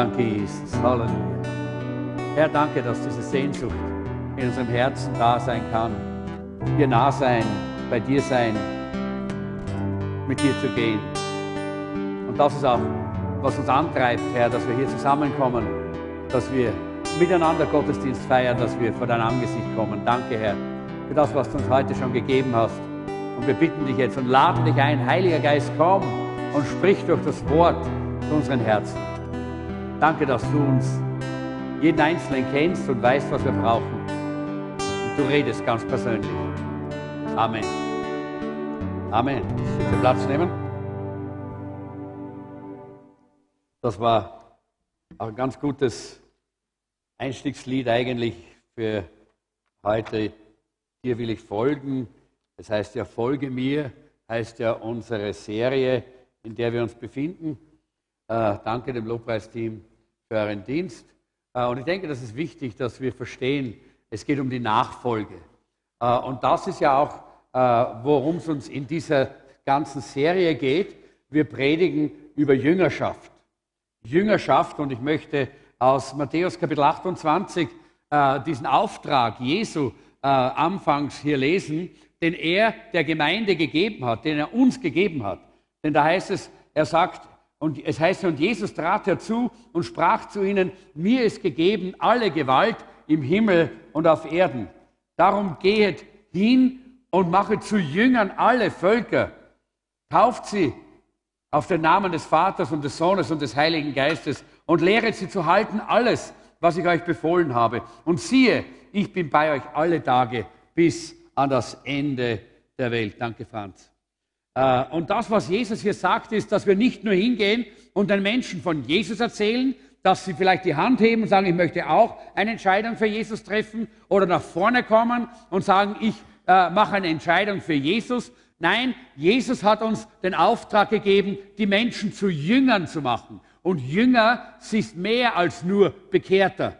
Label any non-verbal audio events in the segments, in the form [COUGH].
Danke, Jesus. Halleluja. Herr, danke, dass diese Sehnsucht in unserem Herzen da sein kann. Dir nah sein, bei dir sein, mit dir zu gehen. Und das ist auch, was uns antreibt, Herr, dass wir hier zusammenkommen, dass wir miteinander Gottesdienst feiern, dass wir vor dein Angesicht kommen. Danke, Herr, für das, was du uns heute schon gegeben hast. Und wir bitten dich jetzt und laden dich ein, Heiliger Geist, komm und sprich durch das Wort zu unseren Herzen. Danke, dass du uns jeden Einzelnen kennst und weißt, was wir brauchen. Und du redest ganz persönlich. Amen. Amen. Bitte Platz nehmen. Das war auch ein ganz gutes Einstiegslied eigentlich für heute. Dir will ich folgen. Das heißt ja, folge mir, heißt ja unsere Serie, in der wir uns befinden. Äh, danke dem Lobpreisteam für euren Dienst. Äh, und ich denke, das ist wichtig, dass wir verstehen, es geht um die Nachfolge. Äh, und das ist ja auch, äh, worum es uns in dieser ganzen Serie geht. Wir predigen über Jüngerschaft. Jüngerschaft und ich möchte aus Matthäus Kapitel 28 diesen Auftrag Jesu anfangs hier lesen, den er der Gemeinde gegeben hat, den er uns gegeben hat. Denn da heißt es, er sagt, und es heißt, und Jesus trat herzu und sprach zu ihnen, mir ist gegeben alle Gewalt im Himmel und auf Erden. Darum gehet hin und machet zu Jüngern alle Völker. Tauft sie auf den Namen des Vaters und des Sohnes und des Heiligen Geistes und lehret sie zu halten alles, was ich euch befohlen habe. Und siehe, ich bin bei euch alle Tage bis an das Ende der Welt. Danke, Franz. Äh, und das, was Jesus hier sagt, ist, dass wir nicht nur hingehen und den Menschen von Jesus erzählen, dass sie vielleicht die Hand heben und sagen, ich möchte auch eine Entscheidung für Jesus treffen oder nach vorne kommen und sagen, ich äh, mache eine Entscheidung für Jesus. Nein, Jesus hat uns den Auftrag gegeben, die Menschen zu Jüngern zu machen. Und Jünger ist mehr als nur Bekehrter.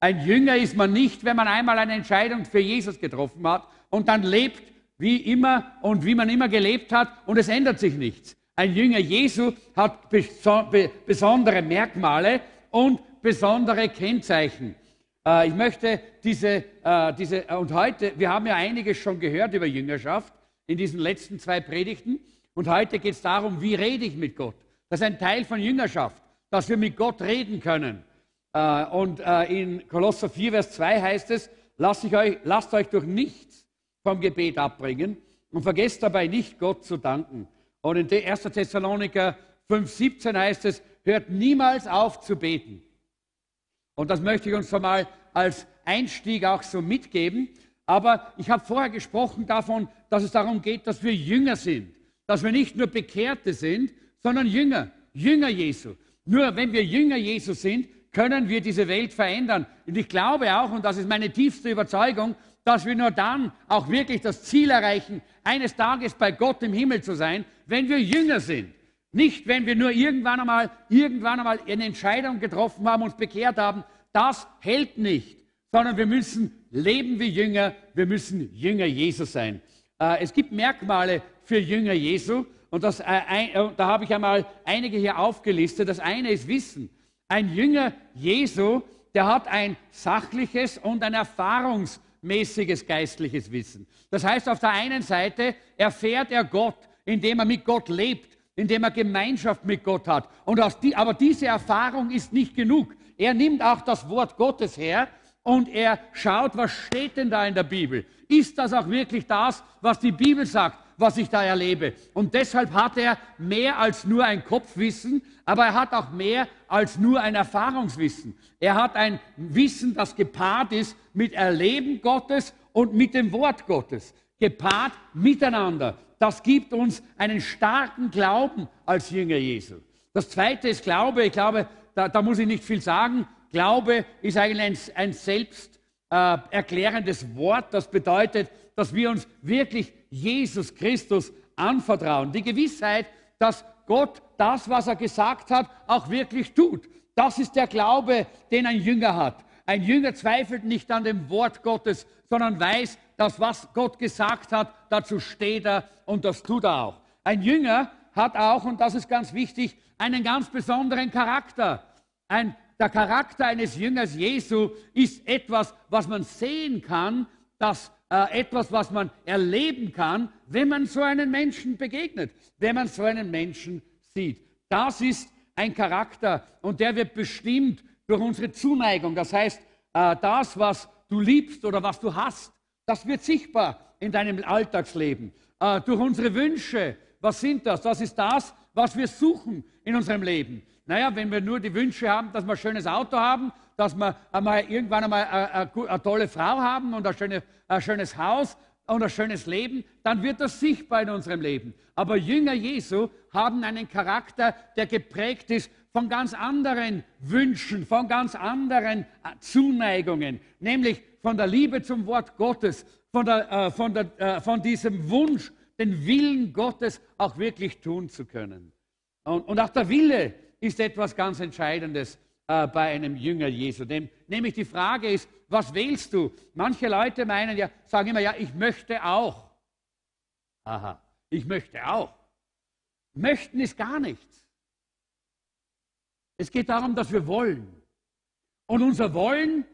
Ein Jünger ist man nicht, wenn man einmal eine Entscheidung für Jesus getroffen hat und dann lebt wie immer und wie man immer gelebt hat und es ändert sich nichts. Ein Jünger Jesu hat besondere Merkmale und besondere Kennzeichen. Äh, ich möchte diese, äh, diese, und heute, wir haben ja einiges schon gehört über Jüngerschaft in diesen letzten zwei Predigten und heute geht es darum, wie rede ich mit Gott. Das ist ein Teil von Jüngerschaft, dass wir mit Gott reden können. Äh, und in Kolosser 4, Vers 2 heißt es, lasst euch, lasst euch durch nichts vom Gebet abbringen und vergesst dabei nicht, Gott zu danken. Und in 1. Thessaloniker 5,17 heißt es, hört niemals auf zu beten. Und das möchte ich uns schon mal als Einstieg auch so mitgeben. Aber ich habe vorher gesprochen davon, dass es darum geht, dass wir Jünger sind. Dass wir nicht nur Bekehrte sind, sondern Jünger. Jünger Jesu. Nur wenn wir Jünger Jesu sind, können wir diese Welt verändern. Und ich glaube auch, und das ist meine tiefste Überzeugung, dass wir nur dann auch wirklich das Ziel erreichen, eines Tages bei Gott im Himmel zu sein, wenn wir Jünger sind. Nicht, wenn wir nur irgendwann einmal, irgendwann einmal eine Entscheidung getroffen haben, uns bekehrt haben. Das hält nicht, sondern wir müssen leben wie Jünger. Wir müssen Jünger Jesu sein. Äh, es gibt Merkmale für Jünger Jesu und das, äh, äh, da habe ich einmal einige hier aufgelistet. Das eine ist Wissen. Ein Jünger Jesu, der hat ein sachliches und ein Erfahrungs mäßiges geistliches Wissen. Das heißt, auf der einen Seite erfährt er Gott, indem er mit Gott lebt, indem er Gemeinschaft mit Gott hat. Und die, aber diese Erfahrung ist nicht genug. Er nimmt auch das Wort Gottes her und er schaut, was steht denn da in der Bibel? Ist das auch wirklich das, was die Bibel sagt? Was ich da erlebe. Und deshalb hat er mehr als nur ein Kopfwissen, aber er hat auch mehr als nur ein Erfahrungswissen. Er hat ein Wissen, das gepaart ist mit Erleben Gottes und mit dem Wort Gottes. Gepaart miteinander. Das gibt uns einen starken Glauben als Jünger Jesu. Das zweite ist Glaube. Ich glaube, da, da muss ich nicht viel sagen. Glaube ist eigentlich ein, ein selbst äh, erklärendes Wort. Das bedeutet, dass wir uns wirklich Jesus Christus anvertrauen. Die Gewissheit, dass Gott das, was er gesagt hat, auch wirklich tut. Das ist der Glaube, den ein Jünger hat. Ein Jünger zweifelt nicht an dem Wort Gottes, sondern weiß, dass was Gott gesagt hat, dazu steht er und das tut er auch. Ein Jünger hat auch, und das ist ganz wichtig, einen ganz besonderen Charakter. ein, der Charakter eines Jüngers Jesu ist etwas, was man sehen kann, das äh, etwas, was man erleben kann, wenn man so einen Menschen begegnet, wenn man so einen Menschen sieht. Das ist ein Charakter und der wird bestimmt durch unsere Zuneigung. Das heißt, äh, das, was du liebst oder was du hast, das wird sichtbar in deinem Alltagsleben. Äh, durch unsere Wünsche, was sind das? Das ist das, was wir suchen in unserem Leben. Naja, wenn wir nur die Wünsche haben, dass wir ein schönes Auto haben, dass wir einmal irgendwann einmal eine, eine, eine tolle Frau haben und ein, schöne, ein schönes Haus und ein schönes Leben, dann wird das sichtbar in unserem Leben. Aber Jünger Jesu haben einen Charakter, der geprägt ist von ganz anderen Wünschen, von ganz anderen äh, Zuneigungen, nämlich von der Liebe zum Wort Gottes, von, der, äh, von, der, äh, von diesem Wunsch, den Willen Gottes auch wirklich tun zu können. Und, und auch der Wille ist etwas ganz Entscheidendes äh, bei einem Jünger Jesu. Dem, nämlich die Frage ist, was wählst du? Manche Leute meinen ja, sagen immer, ja, ich möchte auch. Aha, ich möchte auch. Möchten ist gar nichts. Es geht darum, dass wir wollen. Und unser Wollen,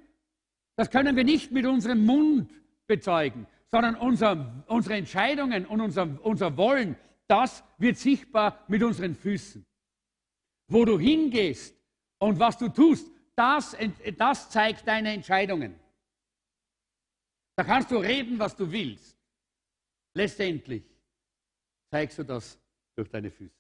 das können wir nicht mit unserem Mund bezeugen, sondern unser, unsere Entscheidungen und unser, unser Wollen, das wird sichtbar mit unseren Füßen. Wo du hingehst und was du tust, das, das zeigt deine Entscheidungen. Da kannst du reden, was du willst. Letztendlich zeigst du das durch deine Füße.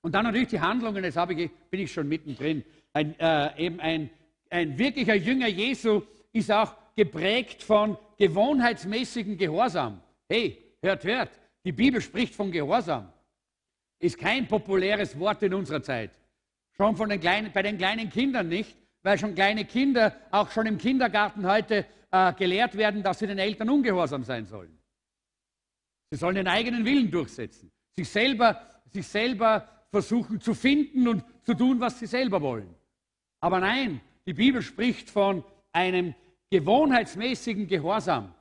Und dann natürlich die Handlungen, jetzt ich, bin ich schon mittendrin. Ein, äh, eben ein, ein wirklicher Jünger Jesu ist auch geprägt von gewohnheitsmäßigem Gehorsam. Hey, hört, hört, die Bibel spricht von Gehorsam. Ist kein populäres Wort in unserer Zeit. Schon von den kleinen, bei den kleinen Kindern nicht, weil schon kleine Kinder auch schon im Kindergarten heute äh, gelehrt werden, dass sie den Eltern ungehorsam sein sollen. Sie sollen den eigenen Willen durchsetzen, sich selber, sich selber versuchen zu finden und zu tun, was sie selber wollen. Aber nein, die Bibel spricht von einem gewohnheitsmäßigen Gehorsam.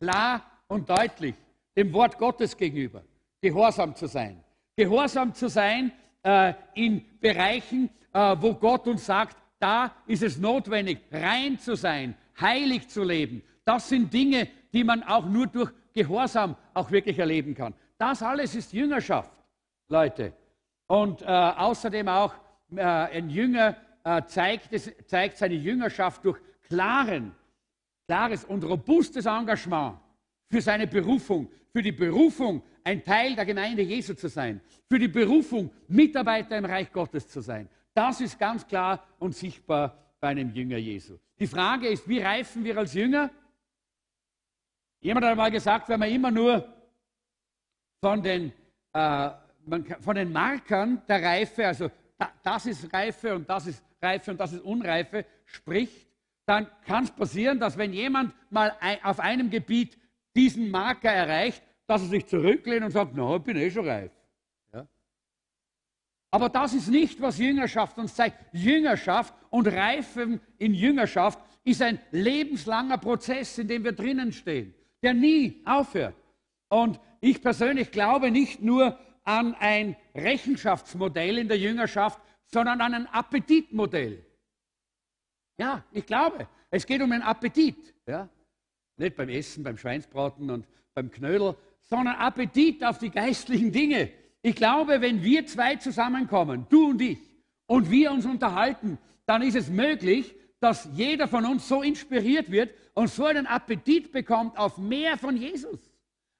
Klar und deutlich dem Wort Gottes gegenüber. Gehorsam zu sein. Gehorsam zu sein äh, in Bereichen, äh, wo Gott uns sagt, da ist es notwendig, rein zu sein, heilig zu leben. Das sind Dinge, die man auch nur durch Gehorsam auch wirklich erleben kann. Das alles ist Jüngerschaft. Leute. Und äh, außerdem auch äh, ein Jünger äh, zeigt, es, zeigt seine Jüngerschaft durch klaren, klares und robustes Engagement für seine Berufung, für die Berufung, ein Teil der Gemeinde Jesu zu sein, für die Berufung, Mitarbeiter im Reich Gottes zu sein. Das ist ganz klar und sichtbar bei einem Jünger Jesu. Die Frage ist, wie reifen wir als Jünger? Jemand hat einmal gesagt, wenn man immer nur von den äh, von den Markern der Reife, also das ist Reife und das ist Reife und das ist Unreife, spricht, dann kann es passieren, dass wenn jemand mal auf einem Gebiet diesen Marker erreicht, dass er sich zurücklehnt und sagt, na, ich bin eh schon reif. Ja? Aber das ist nicht, was Jüngerschaft uns zeigt. Jüngerschaft und Reifen in Jüngerschaft ist ein lebenslanger Prozess, in dem wir drinnen stehen, der nie aufhört. Und ich persönlich glaube nicht nur, an ein Rechenschaftsmodell in der Jüngerschaft, sondern an ein Appetitmodell. Ja, ich glaube, es geht um einen Appetit. Ja? Nicht beim Essen, beim Schweinsbraten und beim Knödel, sondern Appetit auf die geistlichen Dinge. Ich glaube, wenn wir zwei zusammenkommen, du und ich, und wir uns unterhalten, dann ist es möglich, dass jeder von uns so inspiriert wird und so einen Appetit bekommt auf mehr von Jesus,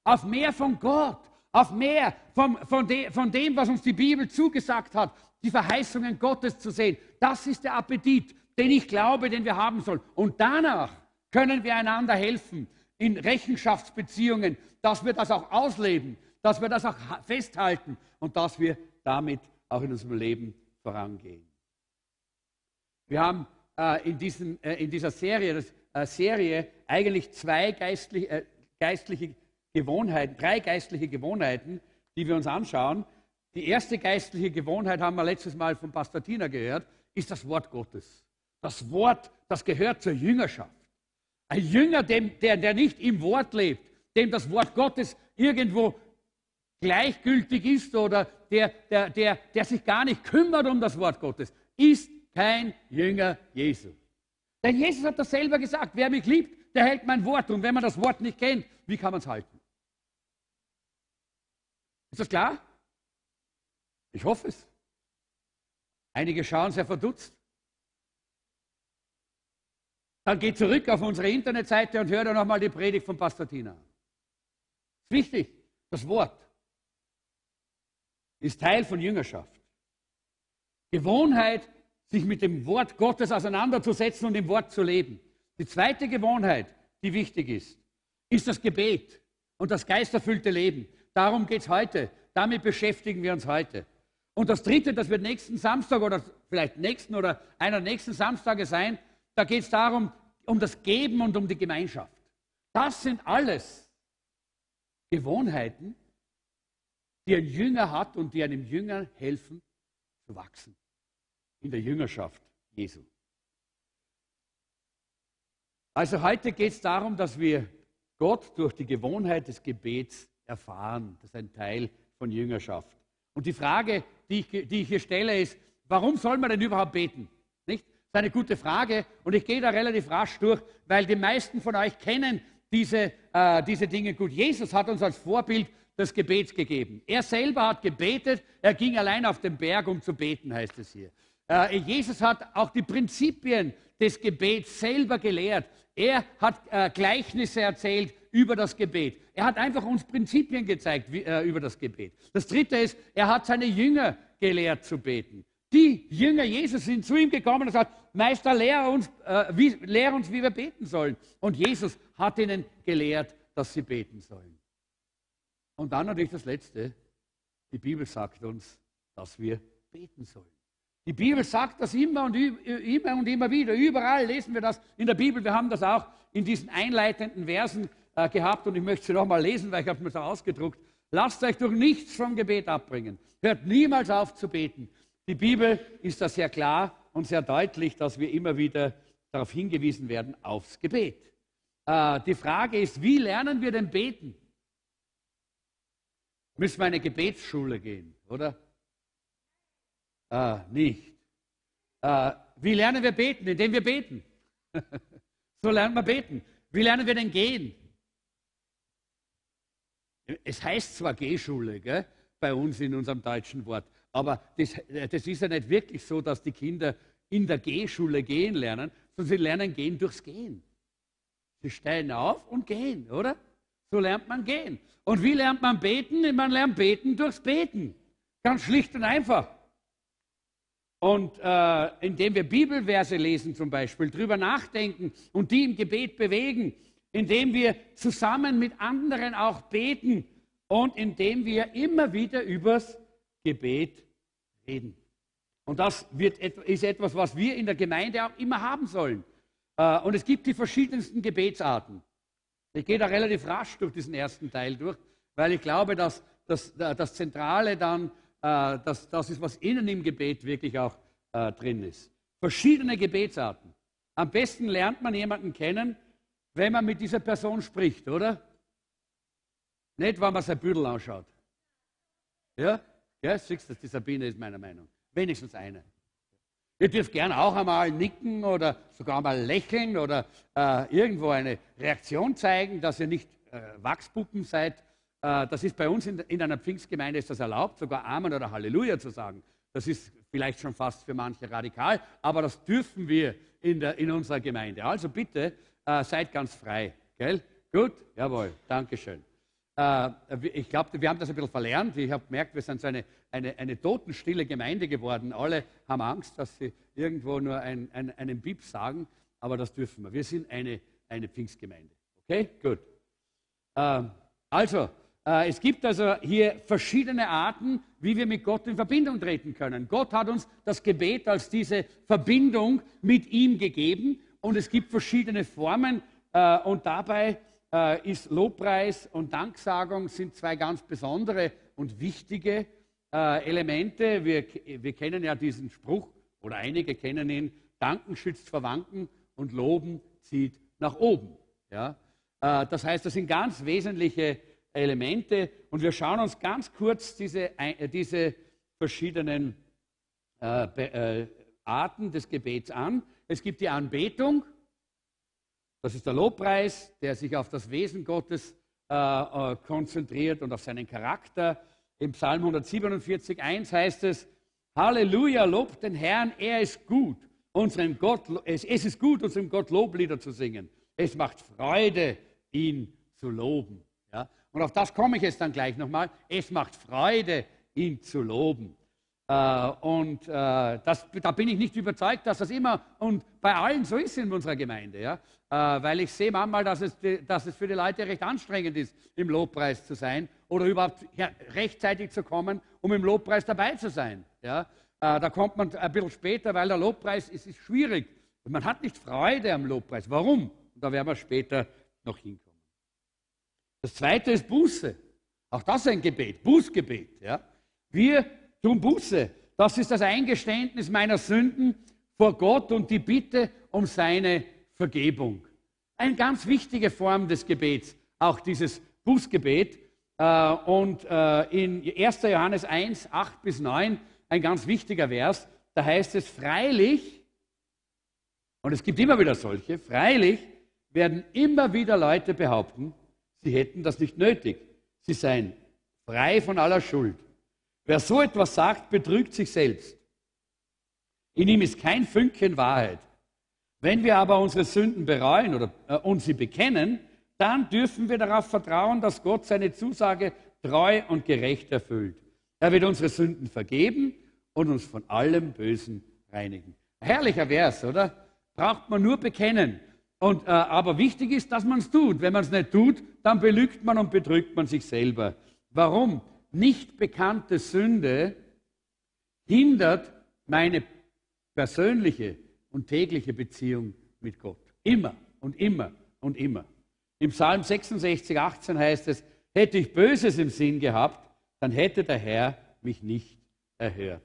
auf mehr von Gott, auf mehr von, von, de, von dem, was uns die Bibel zugesagt hat, die Verheißungen Gottes zu sehen. Das ist der Appetit, den ich glaube, den wir haben sollen. Und danach können wir einander helfen in Rechenschaftsbeziehungen, dass wir das auch ausleben, dass wir das auch festhalten und dass wir damit auch in unserem Leben vorangehen. Wir haben äh, in, diesen, äh, in, dieser Serie, das, äh, Serie eigentlich zwei geistliche, äh, geistliche Gewohnheiten, drei geistliche Gewohnheiten, die wir uns anschauen. Die erste geistliche Gewohnheit haben wir letztes Mal von Pastor Tina gehört, ist das Wort Gottes. Das Wort, das gehört zur Jüngerschaft. Ein Jünger, dem, der, der nicht im Wort lebt, dem das Wort Gottes irgendwo gleichgültig ist oder der, der, der, der sich gar nicht kümmert um das Wort Gottes, ist kein Jünger Jesu. Denn Jesus hat das selber gesagt, wer mich liebt, der hält mein Wort. Und wenn man das Wort nicht kennt, wie kann man es halten? Ist das klar? Ich hoffe es. Einige schauen sehr verdutzt. Dann geht zurück auf unsere Internetseite und hört dann nochmal die Predigt von Pastor Tina. Ist wichtig, das Wort ist Teil von Jüngerschaft. Gewohnheit, sich mit dem Wort Gottes auseinanderzusetzen und im Wort zu leben. Die zweite Gewohnheit, die wichtig ist, ist das Gebet und das geisterfüllte Leben. Darum geht es heute. Damit beschäftigen wir uns heute. Und das Dritte, das wird nächsten Samstag oder vielleicht nächsten oder einer nächsten Samstage sein, da geht es darum, um das Geben und um die Gemeinschaft. Das sind alles Gewohnheiten, die ein Jünger hat und die einem Jünger helfen zu wachsen in der Jüngerschaft Jesu. Also heute geht es darum, dass wir Gott durch die Gewohnheit des Gebets erfahren. Das ist ein Teil von Jüngerschaft. Und die Frage, die ich, die ich hier stelle, ist, warum soll man denn überhaupt beten? Das ist eine gute Frage und ich gehe da relativ rasch durch, weil die meisten von euch kennen diese, äh, diese Dinge gut. Jesus hat uns als Vorbild das Gebet gegeben. Er selber hat gebetet, er ging allein auf den Berg, um zu beten, heißt es hier. Äh, Jesus hat auch die Prinzipien des Gebets selber gelehrt. Er hat äh, Gleichnisse erzählt über das Gebet. Er hat einfach uns Prinzipien gezeigt wie, äh, über das Gebet. Das dritte ist, er hat seine Jünger gelehrt zu beten. Die Jünger Jesus sind zu ihm gekommen und gesagt, Meister, lehre uns, äh, wie, lehre uns, wie wir beten sollen. Und Jesus hat ihnen gelehrt, dass sie beten sollen. Und dann natürlich das Letzte. Die Bibel sagt uns, dass wir beten sollen. Die Bibel sagt das immer und immer und immer wieder. Überall lesen wir das in der Bibel. Wir haben das auch in diesen einleitenden Versen äh, gehabt und ich möchte sie nochmal lesen, weil ich habe mir das ausgedruckt. Lasst euch durch nichts vom Gebet abbringen. Hört niemals auf zu beten. Die Bibel ist da sehr klar und sehr deutlich, dass wir immer wieder darauf hingewiesen werden, aufs Gebet. Äh, die Frage ist, wie lernen wir denn beten? Müssen wir eine Gebetsschule gehen, oder? Äh, nicht. Äh, wie lernen wir beten? Indem wir beten. [LAUGHS] so lernen wir beten. Wie lernen wir denn gehen? Es heißt zwar Gehschule gell, bei uns in unserem deutschen Wort, aber das, das ist ja nicht wirklich so, dass die Kinder in der Gehschule gehen lernen, sondern sie lernen gehen durchs Gehen. Sie steigen auf und gehen, oder? So lernt man gehen. Und wie lernt man beten? Man lernt beten durchs Beten. Ganz schlicht und einfach. Und äh, indem wir Bibelverse lesen zum Beispiel, drüber nachdenken und die im Gebet bewegen, indem wir zusammen mit anderen auch beten und indem wir immer wieder übers Gebet reden. Und das wird, ist etwas, was wir in der Gemeinde auch immer haben sollen. Äh, und es gibt die verschiedensten Gebetsarten. Ich gehe da relativ rasch durch diesen ersten Teil durch, weil ich glaube, dass das, das Zentrale dann äh, dass das ist, was innen im Gebet wirklich auch äh, drin ist. Verschiedene Gebetsarten. Am besten lernt man jemanden kennen, wenn man mit dieser Person spricht, oder? Nicht, wenn man sein Büdel anschaut. Ja? Ja, siehst du, die Sabine ist meiner Meinung. Wenigstens eine. Ihr dürft gerne auch einmal nicken oder sogar mal lächeln oder äh, irgendwo eine Reaktion zeigen, dass ihr nicht äh, Wachspuppen seid. Äh, das ist bei uns in, in, einer Pfingstgemeinde ist das erlaubt, sogar Amen oder Halleluja zu sagen. Das ist vielleicht schon fast für manche radikal, aber das dürfen wir in, der, in unserer Gemeinde. Also bitte äh, seid ganz frei. Gell? Gut? Jawohl, Dankeschön. Äh, ich glaube, wir haben das ein bisschen verlernt. Ich habe gemerkt, wir sind so eine, eine, eine totenstille Gemeinde geworden. Alle haben Angst, dass sie irgendwo nur ein, ein, einen Bip sagen, aber das dürfen wir. Wir sind eine, eine Pfingstgemeinde. Okay? Gut. Äh, also, äh, es gibt also hier verschiedene Arten, wie wir mit Gott in Verbindung treten können. Gott hat uns das Gebet als diese Verbindung mit ihm gegeben und es gibt verschiedene Formen äh, und dabei äh, ist Lobpreis und Danksagung sind zwei ganz besondere und wichtige äh, Elemente. Wir, wir kennen ja diesen Spruch oder einige kennen ihn, Danken schützt vor Wanken und Loben zieht nach oben. Ja? Äh, das heißt, das sind ganz wesentliche Elemente und wir schauen uns ganz kurz diese, äh, diese verschiedenen äh, äh, Arten des Gebets an. Es gibt die Anbetung, das ist der Lobpreis, der sich auf das Wesen Gottes äh, äh, konzentriert und auf seinen Charakter. Im Psalm 147, 1 heißt es, Halleluja, lobt den Herrn, er ist gut. Unseren Gott, es, es ist gut, unserem Gott Loblieder zu singen. Es macht Freude, ihn zu loben. Ja? Und auf das komme ich jetzt dann gleich nochmal. Es macht Freude, ihn zu loben. Äh, und äh, das, da bin ich nicht überzeugt, dass das immer und bei allen so ist in unserer Gemeinde. Ja? Äh, weil ich sehe manchmal, dass es, dass es für die Leute recht anstrengend ist, im Lobpreis zu sein oder überhaupt rechtzeitig zu kommen, um im Lobpreis dabei zu sein. Ja? da kommt man ein bisschen später, weil der Lobpreis ist, ist schwierig. Man hat nicht Freude am Lobpreis. Warum? Da werden wir später noch hinkommen. Das zweite ist Buße. Auch das ist ein Gebet, Bußgebet. Ja? Wir tun Buße. Das ist das Eingeständnis meiner Sünden vor Gott und die Bitte um seine Vergebung. Eine ganz wichtige Form des Gebets, auch dieses Bußgebet. Äh, und äh, in 1. Johannes 1, 8 bis 9, ein ganz wichtiger Vers, da heißt es, freilich, und es gibt immer wieder solche, freilich werden immer wieder Leute behaupten, sie hätten das nicht nötig. Sie seien frei von aller Schuld. Wer so etwas sagt, betrügt sich selbst. In ihm ist kein Fünkchen Wahrheit. Wenn wir aber unsere Sünden bereuen oder äh, und sie bekennen, dann dürfen wir darauf vertrauen, dass Gott seine Zusage treu und gerecht erfüllt. Er wird unsere Sünden vergeben und uns von allem Bösen reinigen. Herrlicher Vers, oder? Braucht man nur bekennen. Und, äh, aber wichtig ist, dass man es tut. Wenn man es nicht tut, dann belügt man und betrügt man sich selber. Warum? Nicht bekannte Sünde hindert meine persönliche und tägliche Beziehung mit Gott. Immer und immer und immer. Im Psalm 66, 18 heißt es, hätte ich Böses im Sinn gehabt, dann hätte der Herr mich nicht erhört.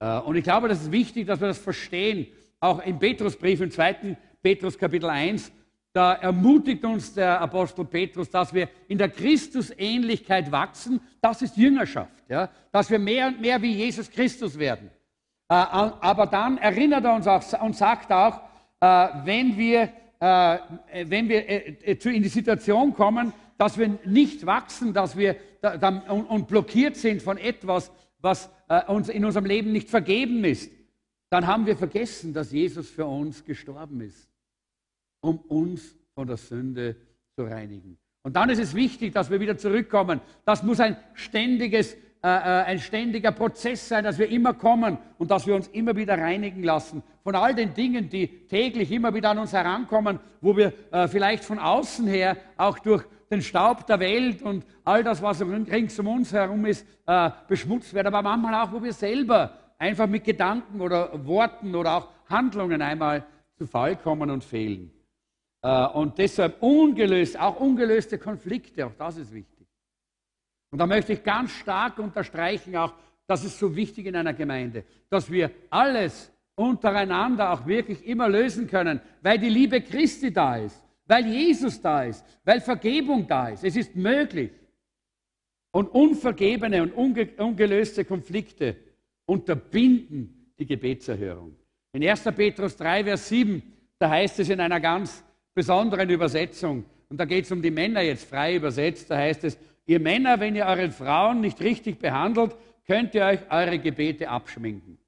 Äh, und ich glaube, das ist wichtig, dass wir das verstehen. Auch im Petrusbrief, im 2. Petrus Kapitel 1, da ermutigt uns der Apostel Petrus, dass wir in der Christusähnlichkeit wachsen. Das ist Jüngerschaft, ja? dass wir mehr und mehr wie Jesus Christus werden. Äh, aber dann erinnert er uns auch und sagt auch, äh, wenn wir, äh, wenn wir in die Situation kommen, dass wir nicht wachsen, dass wir und blockiert sind von etwas, was uns in unserem Leben nicht vergeben ist, dann haben wir vergessen, dass Jesus für uns gestorben ist um uns von der Sünde zu reinigen. Und dann ist es wichtig, dass wir wieder zurückkommen. Das muss ein ständiges, äh, äh, ein ständiger Prozess sein, dass wir immer kommen und dass wir uns immer wieder reinigen lassen von all den Dingen, die täglich immer wieder an uns herankommen, wo wir äh, vielleicht von außen her auch durch den Staub der Welt und all das, was rings um uns herum ist, äh, beschmutzt werden, aber manchmal auch, wo wir selber einfach mit Gedanken oder Worten oder auch Handlungen einmal zu Fall kommen und fehlen. Äh, und deshalb ungelöst, auch ungelöste Konflikte, auch das ist wichtig. Und da möchte ich ganz stark unterstreichen, auch das ist so wichtig in einer Gemeinde, dass wir alles untereinander auch wirklich immer lösen können, weil die Liebe Christi da ist, weil Jesus da ist, weil Vergebung da ist. Es ist möglich. Und unvergebene und unge ungelöste Konflikte unterbinden die Gebetserhörung. In 1. Petrus 3, Vers 7, da heißt es in einer ganz besonderen Übersetzung. Und da geht es um die Männer jetzt frei übersetzt. Da heißt es, ihr Männer, wenn ihr eure Frauen nicht richtig behandelt, könnt ihr euch eure Gebete abschminken.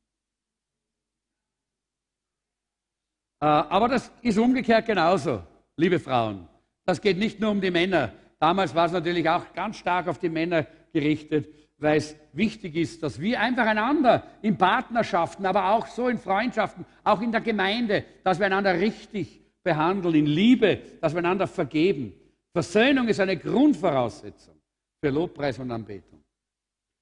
Äh, aber das ist umgekehrt genauso, liebe Frauen. Das geht nicht nur um die Männer. Damals war es natürlich auch ganz stark auf die Männer gerichtet, weil es wichtig ist, dass wir einfach einander in Partnerschaften, aber auch so in Freundschaften, auch in der Gemeinde, dass wir einander richtig behandeln, in Liebe, dass wir einander vergeben. Versöhnung ist eine Grundvoraussetzung für Lobpreis und Anbetung.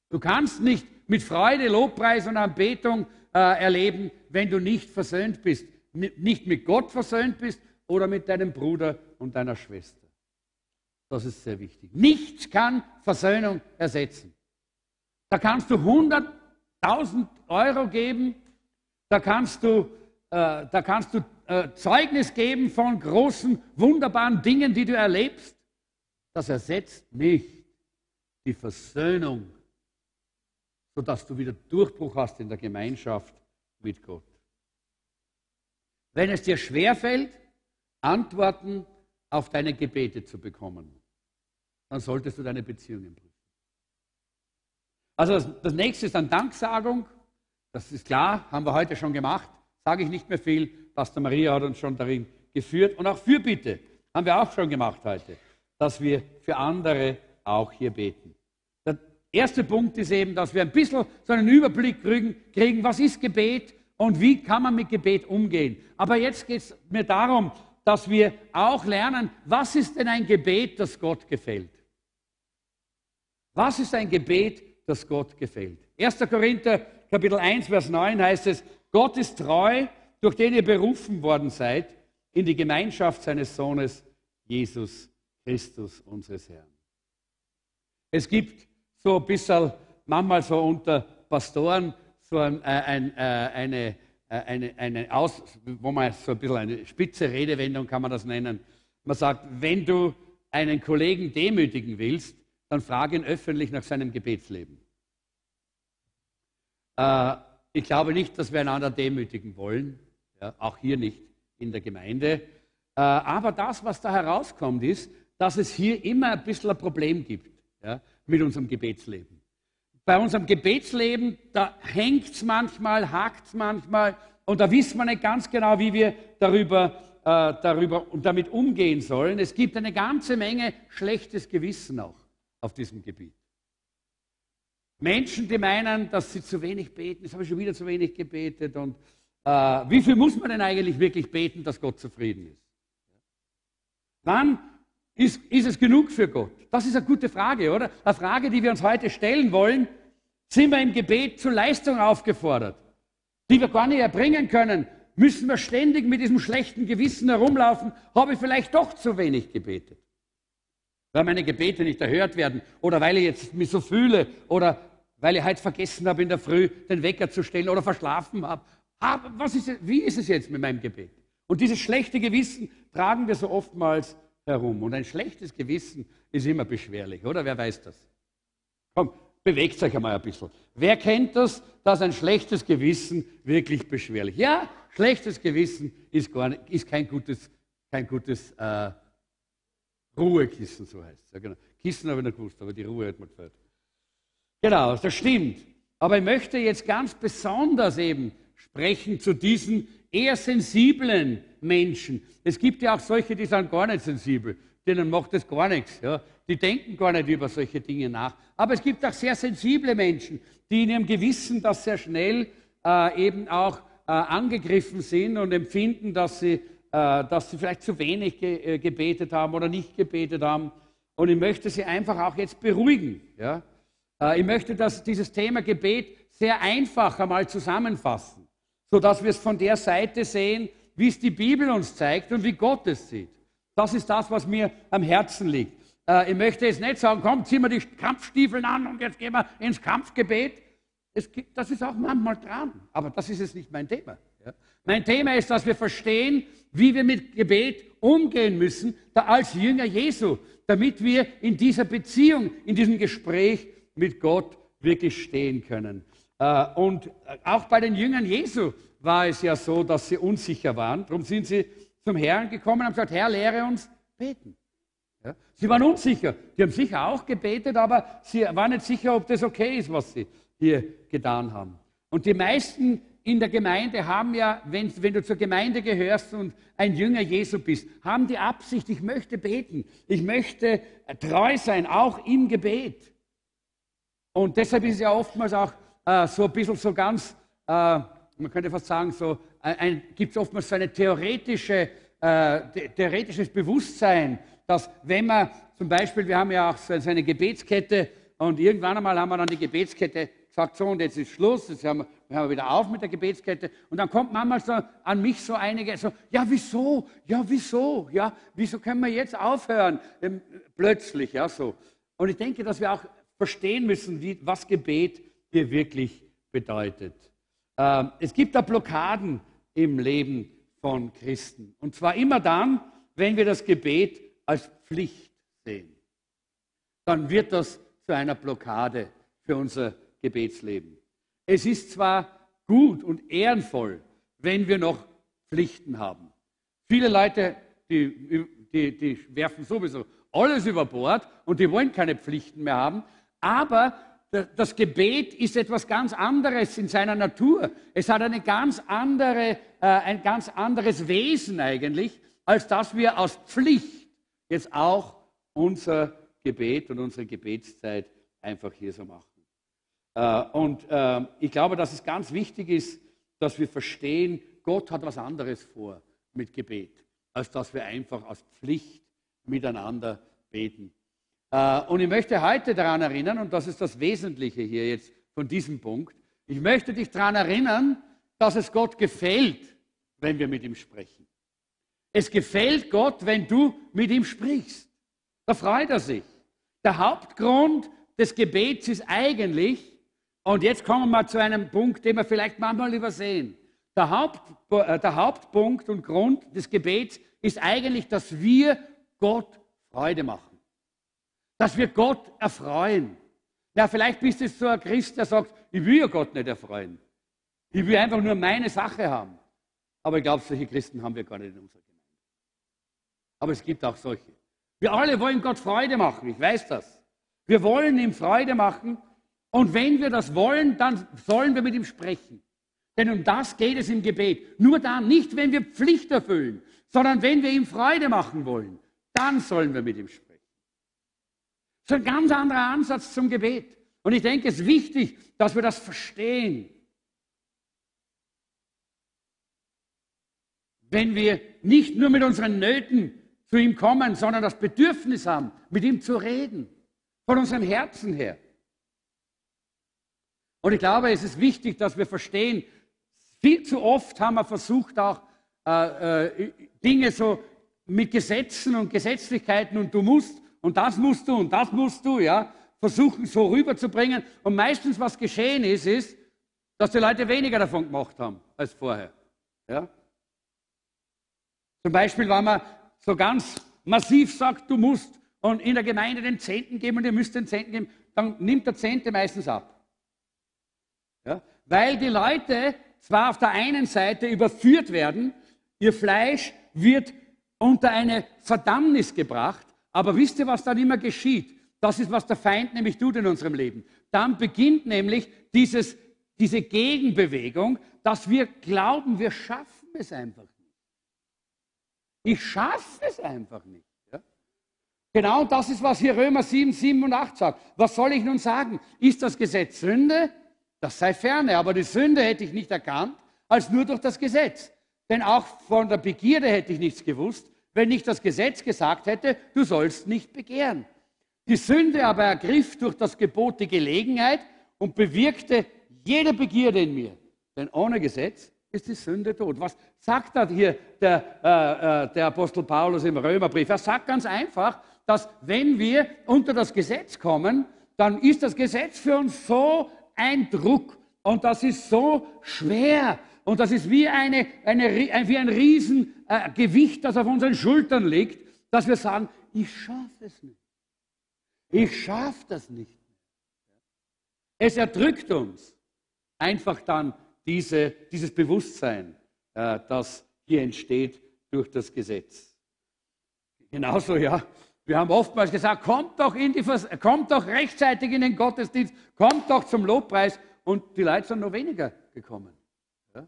Du kannst nicht mit Freude Lobpreis und Anbetung äh, erleben, wenn du nicht versöhnt bist. Nicht mit Gott versöhnt bist oder mit deinem Bruder und deiner Schwester. Das ist sehr wichtig. Nichts kann Versöhnung ersetzen. Da kannst du 100.000 Euro geben, da kannst du, äh, da kannst du äh, Zeugnis geben von großen, wunderbaren Dingen, die du erlebst, das ersetzt nicht die Versöhnung, sodass du wieder Durchbruch hast in der Gemeinschaft mit Gott. Wenn es dir schwerfällt, Antworten auf deine Gebete zu bekommen, dann solltest du deine Beziehungen prüfen. Also das, das nächste ist dann Danksagung. Das ist klar, haben wir heute schon gemacht. Sage ich nicht mehr viel. Pastor Maria hat uns schon darin geführt. Und auch Fürbitte haben wir auch schon gemacht heute, dass wir für andere auch hier beten. Der erste Punkt ist eben, dass wir ein bisschen so einen Überblick kriegen, was ist Gebet und wie kann man mit Gebet umgehen. Aber jetzt geht es mir darum, dass wir auch lernen, was ist denn ein Gebet, das Gott gefällt? Was ist ein Gebet, das Gott gefällt? 1. Korinther Kapitel 1, Vers 9 heißt es, Gott ist treu, durch den ihr berufen worden seid, in die Gemeinschaft seines Sohnes Jesus Christus, unseres Herrn. Es gibt so ein bisschen, manchmal so unter Pastoren, so ein, äh, ein, äh, eine, äh, eine, eine Aus, wo man so ein bisschen eine spitze Redewendung kann man das nennen. Man sagt, wenn du einen Kollegen demütigen willst, dann frage ihn öffentlich nach seinem Gebetsleben. Äh, ich glaube nicht, dass wir einander demütigen wollen, ja, auch hier nicht in der Gemeinde. Äh, aber das, was da herauskommt, ist, dass es hier immer ein bisschen ein Problem gibt ja, mit unserem Gebetsleben. Bei unserem Gebetsleben, da hängt es manchmal, hakt es manchmal und da wissen wir nicht ganz genau, wie wir darüber, äh, darüber und damit umgehen sollen. Es gibt eine ganze Menge schlechtes Gewissen auch auf diesem Gebiet. Menschen, die meinen, dass sie zu wenig beten, jetzt habe ich schon wieder zu wenig gebetet und äh, wie viel muss man denn eigentlich wirklich beten, dass Gott zufrieden ist? Wann ist, ist es genug für Gott? Das ist eine gute Frage, oder? Eine Frage, die wir uns heute stellen wollen. Sind wir im Gebet zur Leistung aufgefordert, die wir gar nicht erbringen können? Müssen wir ständig mit diesem schlechten Gewissen herumlaufen? Habe ich vielleicht doch zu wenig gebetet? Weil meine Gebete nicht erhört werden oder weil ich jetzt mich so fühle oder weil ich heute vergessen habe, in der Früh den Wecker zu stellen oder verschlafen habe. Aber was ist, wie ist es jetzt mit meinem Gebet? Und dieses schlechte Gewissen tragen wir so oftmals herum. Und ein schlechtes Gewissen ist immer beschwerlich, oder? Wer weiß das? Komm, bewegt euch einmal ein bisschen. Wer kennt das, dass ein schlechtes Gewissen wirklich beschwerlich? Ja, schlechtes Gewissen ist, gar nicht, ist kein gutes, kein gutes äh, Ruhekissen, so heißt es. Ja, genau. Kissen habe ich noch gewusst, aber die Ruhe hat mir gefällt. Genau, das stimmt. Aber ich möchte jetzt ganz besonders eben sprechen zu diesen eher sensiblen Menschen. Es gibt ja auch solche, die sind gar nicht sensibel. Denen macht das gar nichts. Ja. Die denken gar nicht über solche Dinge nach. Aber es gibt auch sehr sensible Menschen, die in ihrem Gewissen das sehr schnell äh, eben auch äh, angegriffen sind und empfinden, dass sie, äh, dass sie vielleicht zu wenig ge äh, gebetet haben oder nicht gebetet haben. Und ich möchte sie einfach auch jetzt beruhigen. Ja. Äh, ich möchte das, dieses Thema Gebet sehr einfach einmal zusammenfassen, sodass wir es von der Seite sehen, wie es die Bibel uns zeigt und wie Gott es sieht. Das ist das, was mir am Herzen liegt. Äh, ich möchte jetzt nicht sagen, komm, zieh mir die Kampfstiefeln an und jetzt gehen wir ins Kampfgebet. Gibt, das ist auch manchmal dran, aber das ist jetzt nicht mein Thema. Ja. Mein Thema ist, dass wir verstehen, wie wir mit Gebet umgehen müssen, da als Jünger Jesu, damit wir in dieser Beziehung, in diesem Gespräch mit Gott wirklich stehen können. Äh, und auch bei den Jüngern Jesu war es ja so, dass sie unsicher waren. Darum sind sie zum Herrn gekommen und haben gesagt, Herr, lehre uns beten. Ja? Sie waren unsicher. Die haben sicher auch gebetet, aber sie waren nicht sicher, ob das okay ist, was sie hier getan haben. Und die meisten in der Gemeinde haben ja, wenn, wenn, du zur Gemeinde gehörst und ein Jünger Jesu bist, haben die Absicht, ich möchte beten, ich möchte treu sein, auch im Gebet. Und deshalb ist es ja oftmals auch äh, so ein bisschen so ganz, äh, man könnte fast sagen, so gibt es oftmals so ein theoretische, äh, theoretisches Bewusstsein, dass wenn man zum Beispiel, wir haben ja auch so, eine Gebetskette und irgendwann einmal haben wir dann die Gebetskette gesagt, so und jetzt ist Schluss, jetzt hören wir, wir wieder auf mit der Gebetskette. Und dann kommt manchmal so an mich so einige, so, ja wieso, ja wieso, ja wieso können wir jetzt aufhören, ähm, plötzlich, ja so. Und ich denke, dass wir auch verstehen müssen, wie, was Gebet hier wirklich bedeutet. Ähm, es gibt da Blockaden im Leben von Christen. Und zwar immer dann, wenn wir das Gebet als Pflicht sehen. Dann wird das zu einer Blockade für unser Gebetsleben. Es ist zwar gut und ehrenvoll, wenn wir noch Pflichten haben. Viele Leute, die, die, die werfen sowieso alles über Bord und die wollen keine Pflichten mehr haben. Aber das Gebet ist etwas ganz anderes in seiner Natur. Es hat eine ganz andere, äh, ein ganz anderes Wesen eigentlich, als dass wir aus Pflicht jetzt auch unser Gebet und unsere Gebetszeit einfach hier so machen. Äh, und äh, ich glaube, dass es ganz wichtig ist, dass wir verstehen, Gott hat was anderes vor mit Gebet, als dass wir einfach aus Pflicht miteinander beten. Äh, und ich möchte heute daran erinnern, und das ist das Wesentliche hier jetzt von diesem Punkt, ich möchte dich daran erinnern, dass es Gott gefällt, wenn wir mit ihm sprechen. Es gefällt Gott, wenn du mit ihm sprichst. Da freut er sich. Der Hauptgrund des Gebets ist eigentlich, und jetzt kommen wir zu einem Punkt, den wir vielleicht manchmal übersehen. Der, Haupt, äh, der Hauptpunkt und Grund des Gebets ist eigentlich, dass wir Gott Freude machen. Dass wir Gott erfreuen. Ja, vielleicht bist du so ein Christ, der sagt, ich will ja Gott nicht erfreuen. Ich will einfach nur meine Sache haben. Aber ich glaube, solche Christen haben wir gar nicht in unserer Gemeinde. Aber es gibt auch solche. Wir alle wollen Gott Freude machen, ich weiß das. Wir wollen ihm Freude machen und wenn wir das wollen, dann sollen wir mit ihm sprechen. Denn um das geht es im Gebet. Nur dann, nicht wenn wir Pflicht erfüllen, sondern wenn wir ihm Freude machen wollen, dann sollen wir mit ihm sprechen. Das ist ein ganz anderer Ansatz zum Gebet. Und ich denke, es ist wichtig, dass wir das verstehen. Wenn wir nicht nur mit unseren Nöten zu ihm kommen, sondern das Bedürfnis haben, mit ihm zu reden, von unserem Herzen her. Und ich glaube, es ist wichtig, dass wir verstehen, viel zu oft haben wir versucht, auch äh, äh, Dinge so mit Gesetzen und Gesetzlichkeiten und du musst und das musst du und das musst du, ja, versuchen so rüberzubringen. Und meistens, was geschehen ist, ist, dass die Leute weniger davon gemacht haben als vorher. Ja? Zum Beispiel, wenn man so ganz massiv sagt, du musst und in der Gemeinde den Zehnten geben und ihr müsst den Zehnten geben, dann nimmt der Zehnte meistens ab. Ja? Weil die Leute zwar auf der einen Seite überführt werden, ihr Fleisch wird unter eine Verdammnis gebracht, aber wisst ihr, was dann immer geschieht? Das ist, was der Feind nämlich tut in unserem Leben. Dann beginnt nämlich dieses, diese Gegenbewegung, dass wir glauben, wir schaffen es einfach nicht. Ich schaffe es einfach nicht. Genau das ist, was hier Römer 7, 7 und 8 sagt. Was soll ich nun sagen? Ist das Gesetz Sünde? Das sei ferne, aber die Sünde hätte ich nicht erkannt, als nur durch das Gesetz. Denn auch von der Begierde hätte ich nichts gewusst, wenn nicht das Gesetz gesagt hätte, du sollst nicht begehren. Die Sünde aber ergriff durch das Gebot die Gelegenheit und bewirkte jede Begierde in mir. Denn ohne Gesetz ist die Sünde tot. Was sagt da hier der, äh, äh, der Apostel Paulus im Römerbrief? Er sagt ganz einfach, dass wenn wir unter das Gesetz kommen, dann ist das Gesetz für uns so ein Druck und das ist so schwer und das ist wie, eine, eine, wie ein Riesengewicht, äh, das auf unseren Schultern liegt, dass wir sagen, ich schaffe es nicht. Ich schaffe das nicht. Es erdrückt uns einfach dann diese, dieses Bewusstsein, äh, das hier entsteht durch das Gesetz. Genauso, ja, wir haben oftmals gesagt, kommt doch, in die kommt doch rechtzeitig in den Gottesdienst, kommt doch zum Lobpreis. Und die Leute sind noch weniger gekommen. Ja?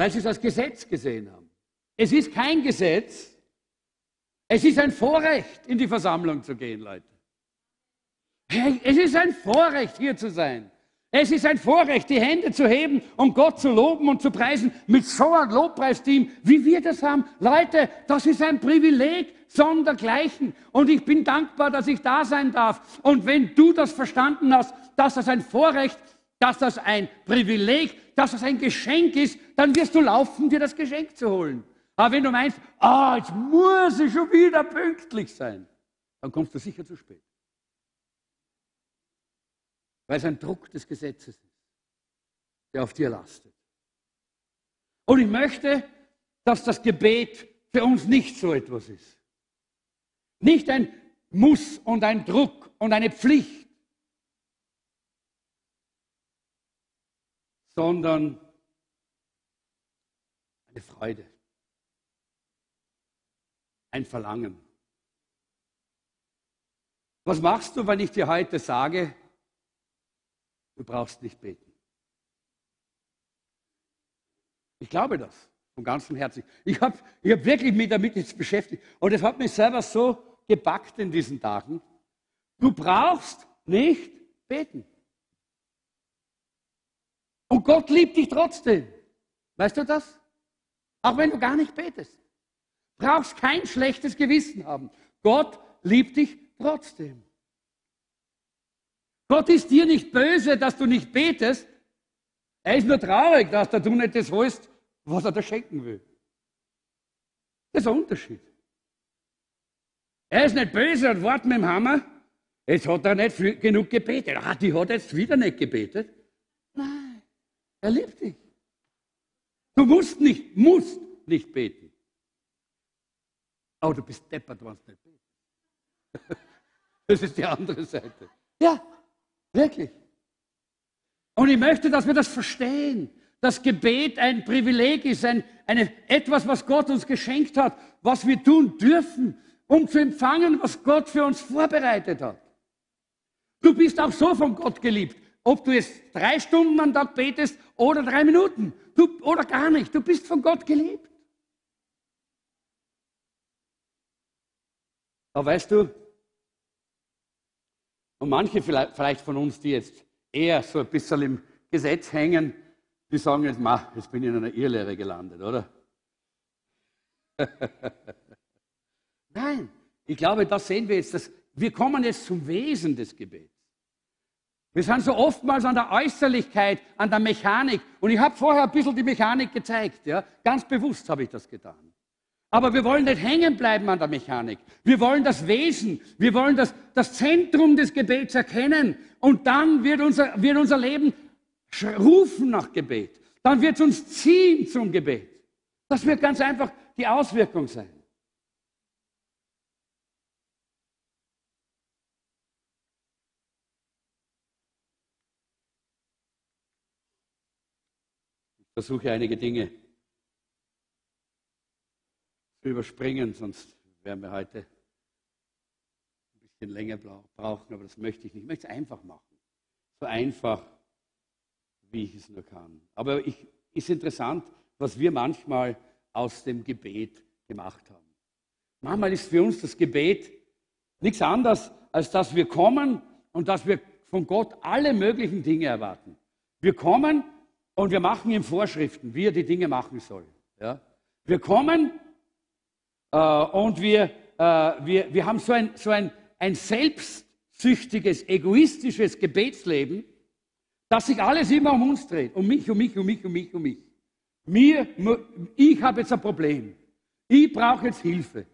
Weil sie es als Gesetz gesehen haben. Es ist kein Gesetz. Es ist ein Vorrecht, in die Versammlung zu gehen, Leute. Es ist ein Vorrecht, hier zu sein. Es ist ein Vorrecht, die Hände zu heben und Gott zu loben und zu preisen mit so einem Lobpreisteam, wie wir das haben. Leute, das ist ein Privileg sondergleichen. Und ich bin dankbar, dass ich da sein darf. Und wenn du das verstanden hast, dass das ein Vorrecht, dass das ein Privileg, dass das ein Geschenk ist, dann wirst du laufen, dir das Geschenk zu holen. Aber wenn du meinst, ah, jetzt muss ich schon wieder pünktlich sein, dann kommst du sicher zu spät weil es ein Druck des Gesetzes ist, der auf dir lastet. Und ich möchte, dass das Gebet für uns nicht so etwas ist. Nicht ein Muss und ein Druck und eine Pflicht, sondern eine Freude, ein Verlangen. Was machst du, wenn ich dir heute sage, du brauchst nicht beten? Ich glaube das von ganzem Herzen. Ich habe ich hab wirklich mich damit jetzt beschäftigt und es hat mich selber so gebackt in diesen Tagen. Du brauchst nicht beten. Und Gott liebt dich trotzdem. Weißt du das? Auch wenn du gar nicht betest. Brauchst kein schlechtes Gewissen haben. Gott liebt dich trotzdem. Gott ist dir nicht böse, dass du nicht betest. Er ist nur traurig, dass du nicht das holst, was er dir schenken will. Das ist ein Unterschied. Er ist nicht böse und wartet mit dem Hammer. Jetzt hat er nicht genug gebetet. Ah, die hat jetzt wieder nicht gebetet. Er liebt dich. Du musst nicht, musst nicht beten. Aber du bist deppert, wenn du nicht betest. [LAUGHS] Das ist die andere Seite. Ja, wirklich. Und ich möchte, dass wir das verstehen. Dass Gebet ein Privileg ist, ein, eine, etwas, was Gott uns geschenkt hat, was wir tun dürfen, um zu empfangen, was Gott für uns vorbereitet hat. Du bist auch so von Gott geliebt. Ob du jetzt drei Stunden am Tag betest oder drei Minuten du, oder gar nicht. Du bist von Gott geliebt. Aber weißt du, und manche vielleicht von uns, die jetzt eher so ein bisschen im Gesetz hängen, die sagen jetzt, ma, jetzt bin ich in einer Irrlehre gelandet, oder? [LAUGHS] Nein, ich glaube, das sehen wir jetzt. Dass wir kommen jetzt zum Wesen des Gebets. Wir sind so oftmals an der Äußerlichkeit, an der Mechanik. Und ich habe vorher ein bisschen die Mechanik gezeigt. Ja? Ganz bewusst habe ich das getan. Aber wir wollen nicht hängen bleiben an der Mechanik. Wir wollen das Wesen, wir wollen das, das Zentrum des Gebets erkennen. Und dann wird unser, wird unser Leben rufen nach Gebet. Dann wird es uns ziehen zum Gebet. Das wird ganz einfach die Auswirkung sein. Ich versuche einige Dinge zu überspringen, sonst werden wir heute ein bisschen länger brauchen, aber das möchte ich nicht. Ich möchte es einfach machen. So einfach, wie ich es nur kann. Aber es ist interessant, was wir manchmal aus dem Gebet gemacht haben. Manchmal ist für uns das Gebet nichts anderes, als dass wir kommen und dass wir von Gott alle möglichen Dinge erwarten. Wir kommen und wir machen ihm Vorschriften, wie er die Dinge machen soll. Ja? Wir kommen äh, und wir, äh, wir, wir haben so ein, so ein, ein selbstsüchtiges, egoistisches Gebetsleben, dass sich alles immer um uns dreht. Um mich, um mich, um mich, um mich, um mich. Mir, ich habe jetzt ein Problem. Ich brauche jetzt Hilfe.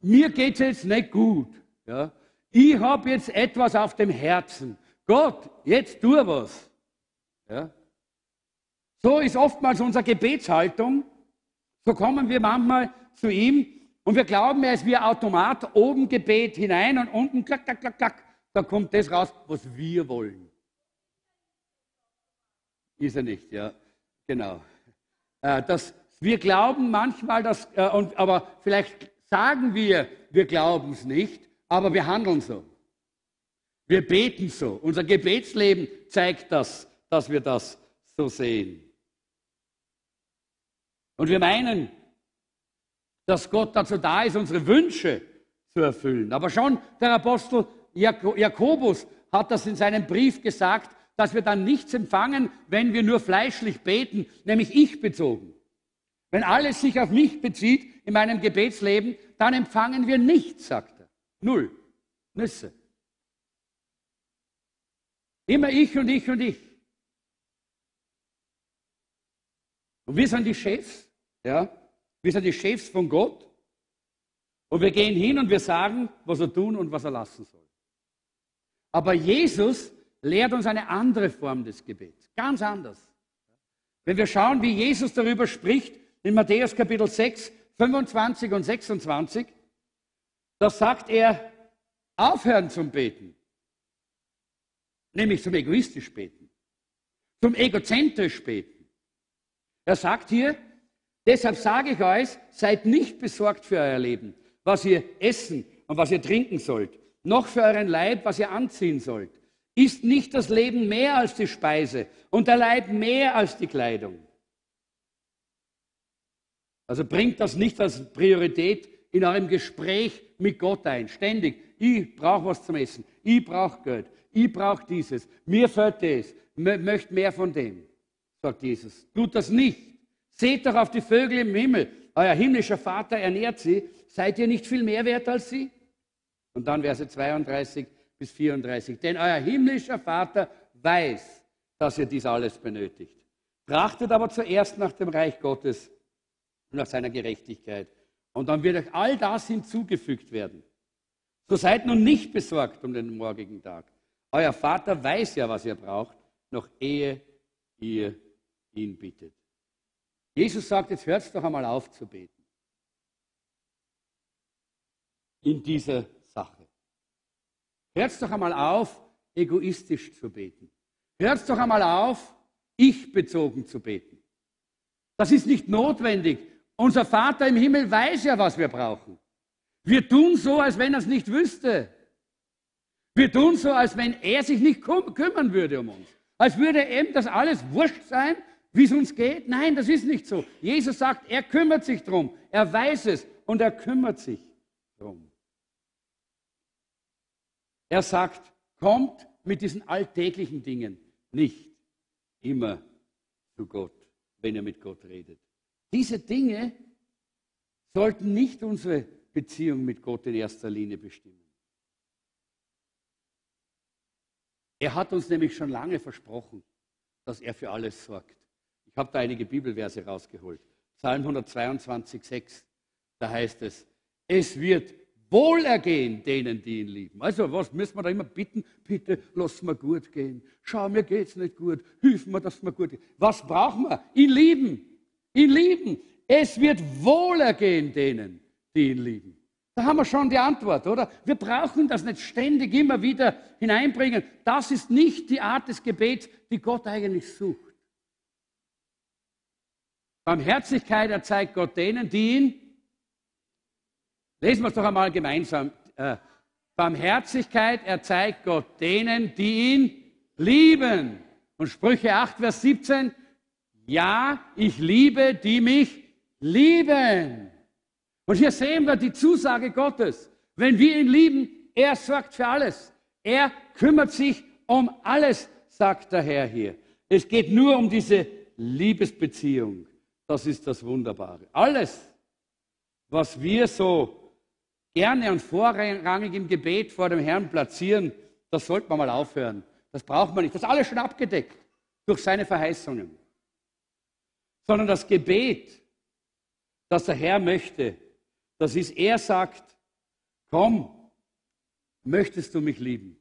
Mir geht es jetzt nicht gut. Ja? Ich habe jetzt etwas auf dem Herzen. Gott, jetzt tu was. Ja? So ist oftmals unsere Gebetshaltung. So kommen wir manchmal zu ihm und wir glauben, er ist wie ein Automat, oben Gebet hinein und unten klack, klack, klack, klack. Da kommt das raus, was wir wollen. Ist er nicht, ja. Genau. Äh, das, wir glauben manchmal, dass, äh, und, aber vielleicht sagen wir, wir glauben es nicht, aber wir handeln so. Wir beten so. Unser Gebetsleben zeigt das, dass wir das so sehen. Und wir meinen, dass Gott dazu da ist, unsere Wünsche zu erfüllen. Aber schon der Apostel Jakobus hat das in seinem Brief gesagt, dass wir dann nichts empfangen, wenn wir nur fleischlich beten, nämlich ich bezogen. Wenn alles sich auf mich bezieht in meinem Gebetsleben, dann empfangen wir nichts, sagt er. Null. Nüsse. Immer ich und ich und ich. Und wir sind die Chefs, ja. Wir sind die Chefs von Gott. Und wir gehen hin und wir sagen, was er tun und was er lassen soll. Aber Jesus lehrt uns eine andere Form des Gebets. Ganz anders. Wenn wir schauen, wie Jesus darüber spricht, in Matthäus Kapitel 6, 25 und 26, da sagt er, aufhören zum Beten. Nämlich zum egoistisch Beten. zum egozentrisch beten. Er sagt hier, deshalb sage ich euch, seid nicht besorgt für euer Leben, was ihr essen und was ihr trinken sollt, noch für euren Leib, was ihr anziehen sollt. Ist nicht das Leben mehr als die Speise und der Leib mehr als die Kleidung? Also bringt das nicht als Priorität in eurem Gespräch mit Gott ein. Ständig. Ich brauche was zum Essen. Ich brauche Geld. Ich brauche dieses. Mir fällt das. Möchte mehr von dem, sagt Jesus. Tut das nicht. Seht doch auf die Vögel im Himmel. Euer himmlischer Vater ernährt sie. Seid ihr nicht viel mehr wert als sie? Und dann Verse 32 bis 34. Denn euer himmlischer Vater weiß, dass ihr dies alles benötigt. Trachtet aber zuerst nach dem Reich Gottes und nach seiner Gerechtigkeit. Und dann wird euch all das hinzugefügt werden. So seid nun nicht besorgt um den morgigen Tag. Euer Vater weiß ja, was ihr braucht, noch ehe ihr ihn bittet. Jesus sagt, jetzt hört doch einmal auf zu beten. In dieser Sache. Hört doch einmal auf, egoistisch zu beten. Hört doch einmal auf, ich bezogen zu beten. Das ist nicht notwendig. Unser Vater im Himmel weiß ja, was wir brauchen. Wir tun so, als wenn er es nicht wüsste. Wir tun so, als wenn er sich nicht kümmern würde um uns. Als würde ihm das alles wurscht sein, wie es uns geht. Nein, das ist nicht so. Jesus sagt, er kümmert sich drum. Er weiß es und er kümmert sich drum. Er sagt, kommt mit diesen alltäglichen Dingen nicht immer zu Gott, wenn ihr mit Gott redet. Diese Dinge sollten nicht unsere Beziehung mit Gott in erster Linie bestimmen. Er hat uns nämlich schon lange versprochen, dass er für alles sorgt. Ich habe da einige Bibelverse rausgeholt. Psalm 122, 6, da heißt es, es wird Wohlergehen denen, die ihn lieben. Also was müssen wir da immer bitten? Bitte lass mir gut gehen. Schau, mir geht's nicht gut. Hilf mir, dass mir gut geht. Was brauchen wir? Ihn lieben. Ihn lieben. Es wird Wohlergehen denen, die ihn lieben. Da haben wir schon die Antwort, oder? Wir brauchen das nicht ständig immer wieder hineinbringen. Das ist nicht die Art des Gebets, die Gott eigentlich sucht. Barmherzigkeit erzeigt Gott denen, die ihn Lesen wir es doch einmal gemeinsam. Äh, Barmherzigkeit erzeigt Gott denen, die ihn lieben. Und Sprüche 8, Vers 17. Ja, ich liebe, die mich lieben. Und hier sehen wir die Zusage Gottes. Wenn wir ihn lieben, er sorgt für alles. Er kümmert sich um alles, sagt der Herr hier. Es geht nur um diese Liebesbeziehung. Das ist das Wunderbare. Alles, was wir so gerne und vorrangig im Gebet vor dem Herrn platzieren, das sollte man mal aufhören. Das braucht man nicht. Das ist alles schon abgedeckt durch seine Verheißungen. Sondern das Gebet, das der Herr möchte, das ist, er sagt, komm, möchtest du mich lieben?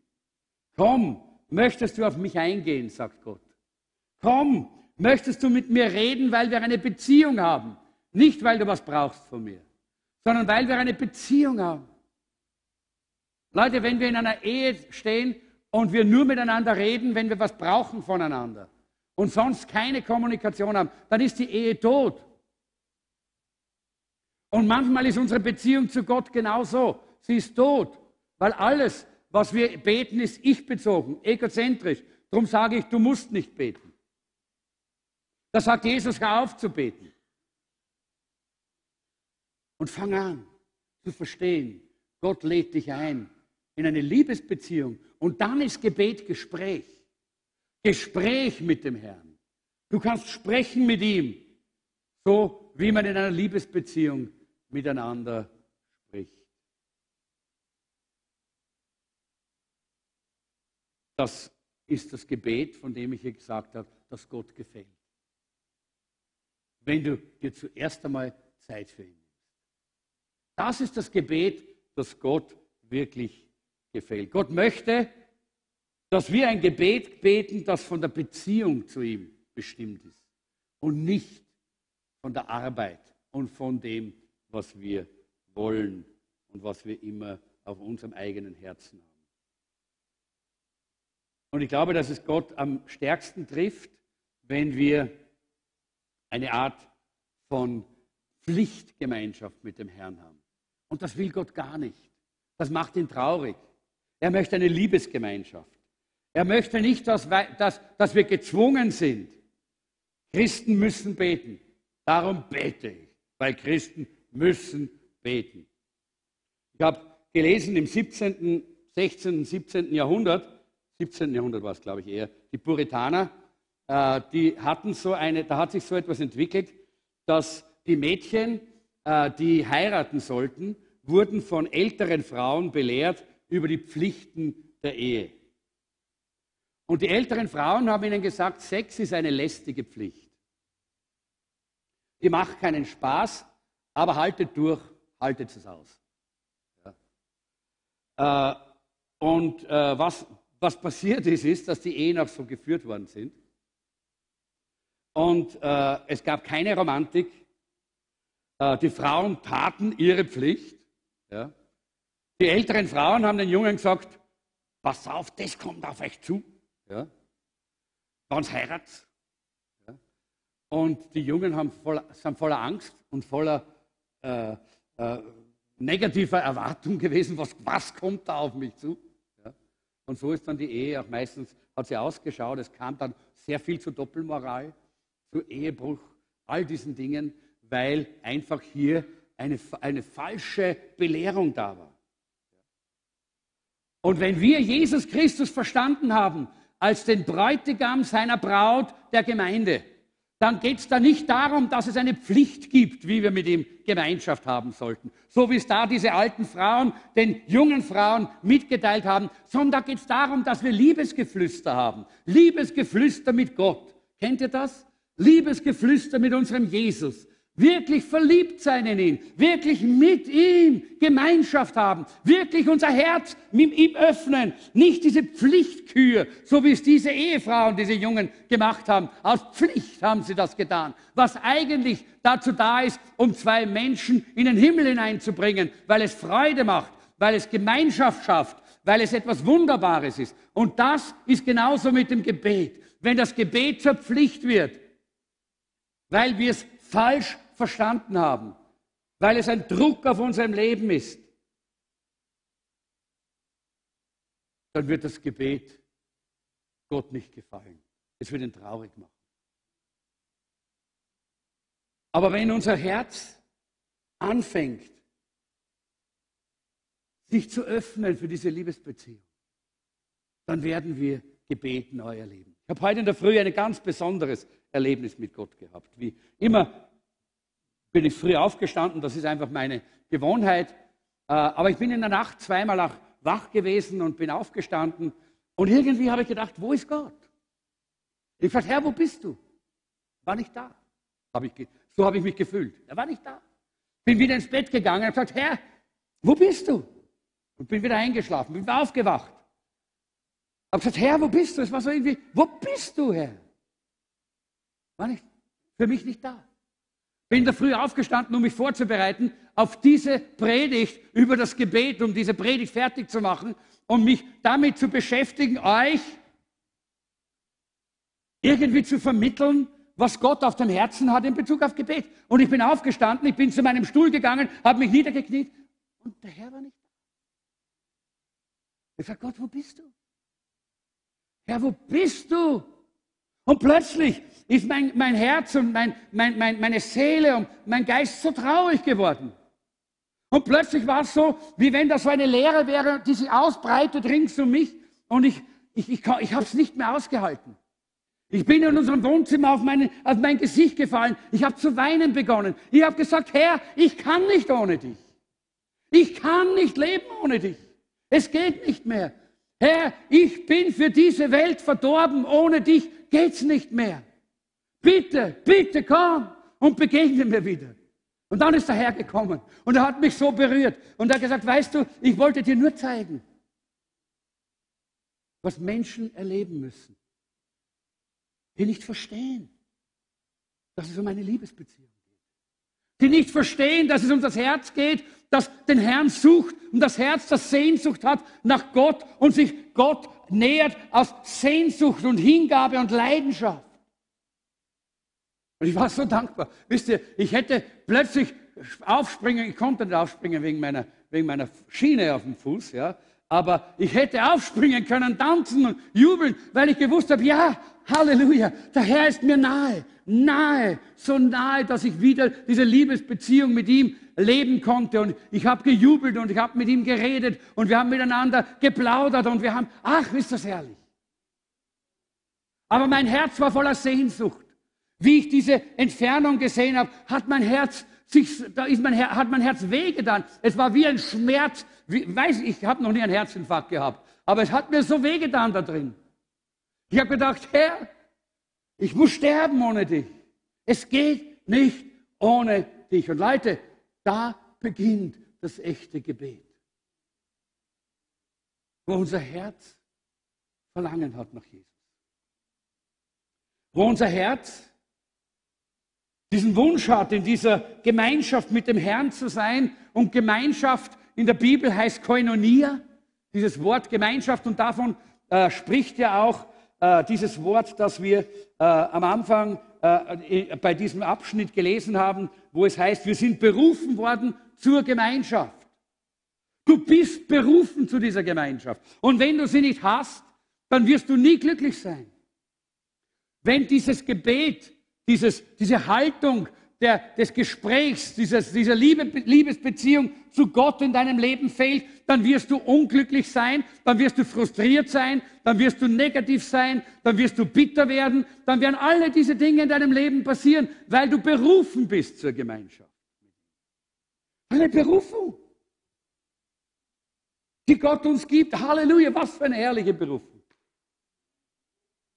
Komm, möchtest du auf mich eingehen, sagt Gott. Komm, möchtest du mit mir reden, weil wir eine Beziehung haben, nicht weil du was brauchst von mir sondern weil wir eine Beziehung haben. Leute, wenn wir in einer Ehe stehen und wir nur miteinander reden, wenn wir was brauchen voneinander und sonst keine Kommunikation haben, dann ist die Ehe tot. Und manchmal ist unsere Beziehung zu Gott genauso. Sie ist tot, weil alles, was wir beten, ist ich-bezogen, egozentrisch. Darum sage ich, du musst nicht beten. Da sagt Jesus, hör auf zu beten. Und fang an zu verstehen, Gott lädt dich ein in eine Liebesbeziehung. Und dann ist Gebet Gespräch. Gespräch mit dem Herrn. Du kannst sprechen mit ihm, so wie man in einer Liebesbeziehung miteinander spricht. Das ist das Gebet, von dem ich hier gesagt habe, das Gott gefällt. Wenn du dir zuerst einmal Zeit für ihn das ist das Gebet, das Gott wirklich gefällt. Gott möchte, dass wir ein Gebet beten, das von der Beziehung zu ihm bestimmt ist und nicht von der Arbeit und von dem, was wir wollen und was wir immer auf unserem eigenen Herzen haben. Und ich glaube, dass es Gott am stärksten trifft, wenn wir eine Art von Pflichtgemeinschaft mit dem Herrn haben. Und das will Gott gar nicht. Das macht ihn traurig. Er möchte eine Liebesgemeinschaft. Er möchte nicht, dass, dass, dass wir gezwungen sind. Christen müssen beten. Darum bete ich, weil Christen müssen beten. Ich habe gelesen im 17., 16., 17. Jahrhundert, 17. Jahrhundert war es, glaube ich, eher, die Puritaner, äh, die hatten so eine, da hat sich so etwas entwickelt, dass die Mädchen, äh, die heiraten sollten, wurden von älteren Frauen belehrt über die Pflichten der Ehe. Und die älteren Frauen haben ihnen gesagt, Sex ist eine lästige Pflicht. Die macht keinen Spaß, aber haltet durch, haltet es aus. Ja. Äh, und was, was passiert ist, ist, dass die Ehen auch so geführt worden sind. Und äh, es gab keine Romantik. Äh, die Frauen taten ihre Pflicht. Ja. Die älteren Frauen haben den Jungen gesagt, pass auf, das kommt auf euch zu. Ja. Wann's heiratet. Ja. Und die Jungen haben voll, sind voller Angst und voller äh, äh, negativer Erwartung gewesen, was, was kommt da auf mich zu. Und so ist dann die Ehe auch meistens, hat sie ausgeschaut. Es kam dann sehr viel zu Doppelmoral zu Ehebruch, all diesen Dingen, weil einfach hier eine, eine falsche Belehrung da war. Und wenn wir Jesus Christus verstanden haben als den Bräutigam seiner Braut der Gemeinde, dann geht es da nicht darum, dass es eine Pflicht gibt, wie wir mit ihm Gemeinschaft haben sollten. So wie es da diese alten Frauen den jungen Frauen mitgeteilt haben, sondern da geht es darum, dass wir Liebesgeflüster haben. Liebesgeflüster mit Gott. Kennt ihr das? Liebesgeflüster mit unserem Jesus. Wirklich verliebt sein in ihn, wirklich mit ihm Gemeinschaft haben, wirklich unser Herz mit ihm öffnen, nicht diese Pflichtkür, so wie es diese Ehefrauen, diese Jungen gemacht haben. Aus Pflicht haben sie das getan, was eigentlich dazu da ist, um zwei Menschen in den Himmel hineinzubringen, weil es Freude macht, weil es Gemeinschaft schafft, weil es etwas Wunderbares ist. Und das ist genauso mit dem Gebet. Wenn das Gebet zur Pflicht wird, weil wir es falsch verstanden haben, weil es ein Druck auf unserem Leben ist, dann wird das Gebet Gott nicht gefallen. Es wird ihn traurig machen. Aber wenn unser Herz anfängt, sich zu öffnen für diese Liebesbeziehung, dann werden wir Gebet neu erleben. Ich habe heute in der Früh ein ganz besonderes Erlebnis mit Gott gehabt. Wie immer bin ich früh aufgestanden, das ist einfach meine Gewohnheit. Äh, aber ich bin in der Nacht zweimal auch wach gewesen und bin aufgestanden. Und irgendwie habe ich gedacht, wo ist Gott? Ich fragte, Herr, wo bist du? War nicht da. Hab ich, so habe ich mich gefühlt. Er war nicht da. Bin wieder ins Bett gegangen und gesagt, Herr, wo bist du? Und bin wieder eingeschlafen, bin wieder aufgewacht. Habe gesagt, Herr, wo bist du? Es war so irgendwie, wo bist du, Herr? War nicht, für mich nicht da. Bin da früh aufgestanden, um mich vorzubereiten auf diese Predigt über das Gebet, um diese Predigt fertig zu machen und mich damit zu beschäftigen, euch irgendwie zu vermitteln, was Gott auf dem Herzen hat in Bezug auf Gebet. Und ich bin aufgestanden, ich bin zu meinem Stuhl gegangen, habe mich niedergekniet und der Herr war nicht da. Ich sage, Gott, wo bist du? Herr, wo bist du? Und plötzlich ist mein, mein Herz und mein, mein, mein, meine Seele und mein Geist so traurig geworden. Und plötzlich war es so, wie wenn das so eine Leere wäre, die sich ausbreitet rings um mich. Und ich, ich, ich, ich habe es nicht mehr ausgehalten. Ich bin in unserem Wohnzimmer auf, meine, auf mein Gesicht gefallen. Ich habe zu weinen begonnen. Ich habe gesagt, Herr, ich kann nicht ohne dich. Ich kann nicht leben ohne dich. Es geht nicht mehr. Herr, ich bin für diese Welt verdorben. Ohne dich geht's nicht mehr. Bitte, bitte komm und begegne mir wieder. Und dann ist der Herr gekommen und er hat mich so berührt und er hat gesagt, weißt du, ich wollte dir nur zeigen, was Menschen erleben müssen, die nicht verstehen, dass es um eine Liebesbeziehung geht, die nicht verstehen, dass es um das Herz geht, das den Herrn sucht und das Herz, das Sehnsucht hat nach Gott und sich Gott nähert aus Sehnsucht und Hingabe und Leidenschaft. Und ich war so dankbar. Wisst ihr, ich hätte plötzlich aufspringen, ich konnte nicht aufspringen wegen meiner, wegen meiner Schiene auf dem Fuß, ja. Aber ich hätte aufspringen können, tanzen und jubeln, weil ich gewusst habe, ja, Halleluja, der Herr ist mir nahe, nahe, so nahe, dass ich wieder diese Liebesbeziehung mit ihm leben konnte. Und ich habe gejubelt und ich habe mit ihm geredet und wir haben miteinander geplaudert und wir haben, ach, ist das herrlich. Aber mein Herz war voller Sehnsucht. Wie ich diese Entfernung gesehen habe, hat mein Herz sich, da ist mein, hat mein Herz wehgetan. Es war wie ein Schmerz. Wie, weiß ich, ich habe noch nie einen Herzinfarkt gehabt, aber es hat mir so wehgetan da drin. Ich habe gedacht, Herr, ich muss sterben ohne dich. Es geht nicht ohne dich. Und Leute, da beginnt das echte Gebet. Wo unser Herz Verlangen hat nach Jesus. Wo unser Herz diesen Wunsch hat, in dieser Gemeinschaft mit dem Herrn zu sein. Und Gemeinschaft in der Bibel heißt Koinonia, dieses Wort Gemeinschaft. Und davon äh, spricht ja auch äh, dieses Wort, das wir äh, am Anfang äh, bei diesem Abschnitt gelesen haben, wo es heißt, wir sind berufen worden zur Gemeinschaft. Du bist berufen zu dieser Gemeinschaft. Und wenn du sie nicht hast, dann wirst du nie glücklich sein. Wenn dieses Gebet dieses, diese Haltung der, des Gesprächs, dieses, dieser Liebe, Liebesbeziehung zu Gott in deinem Leben fehlt, dann wirst du unglücklich sein, dann wirst du frustriert sein, dann wirst du negativ sein, dann wirst du bitter werden, dann werden alle diese Dinge in deinem Leben passieren, weil du berufen bist zur Gemeinschaft. Eine Berufung, die Gott uns gibt. Halleluja, was für eine herrliche Berufung.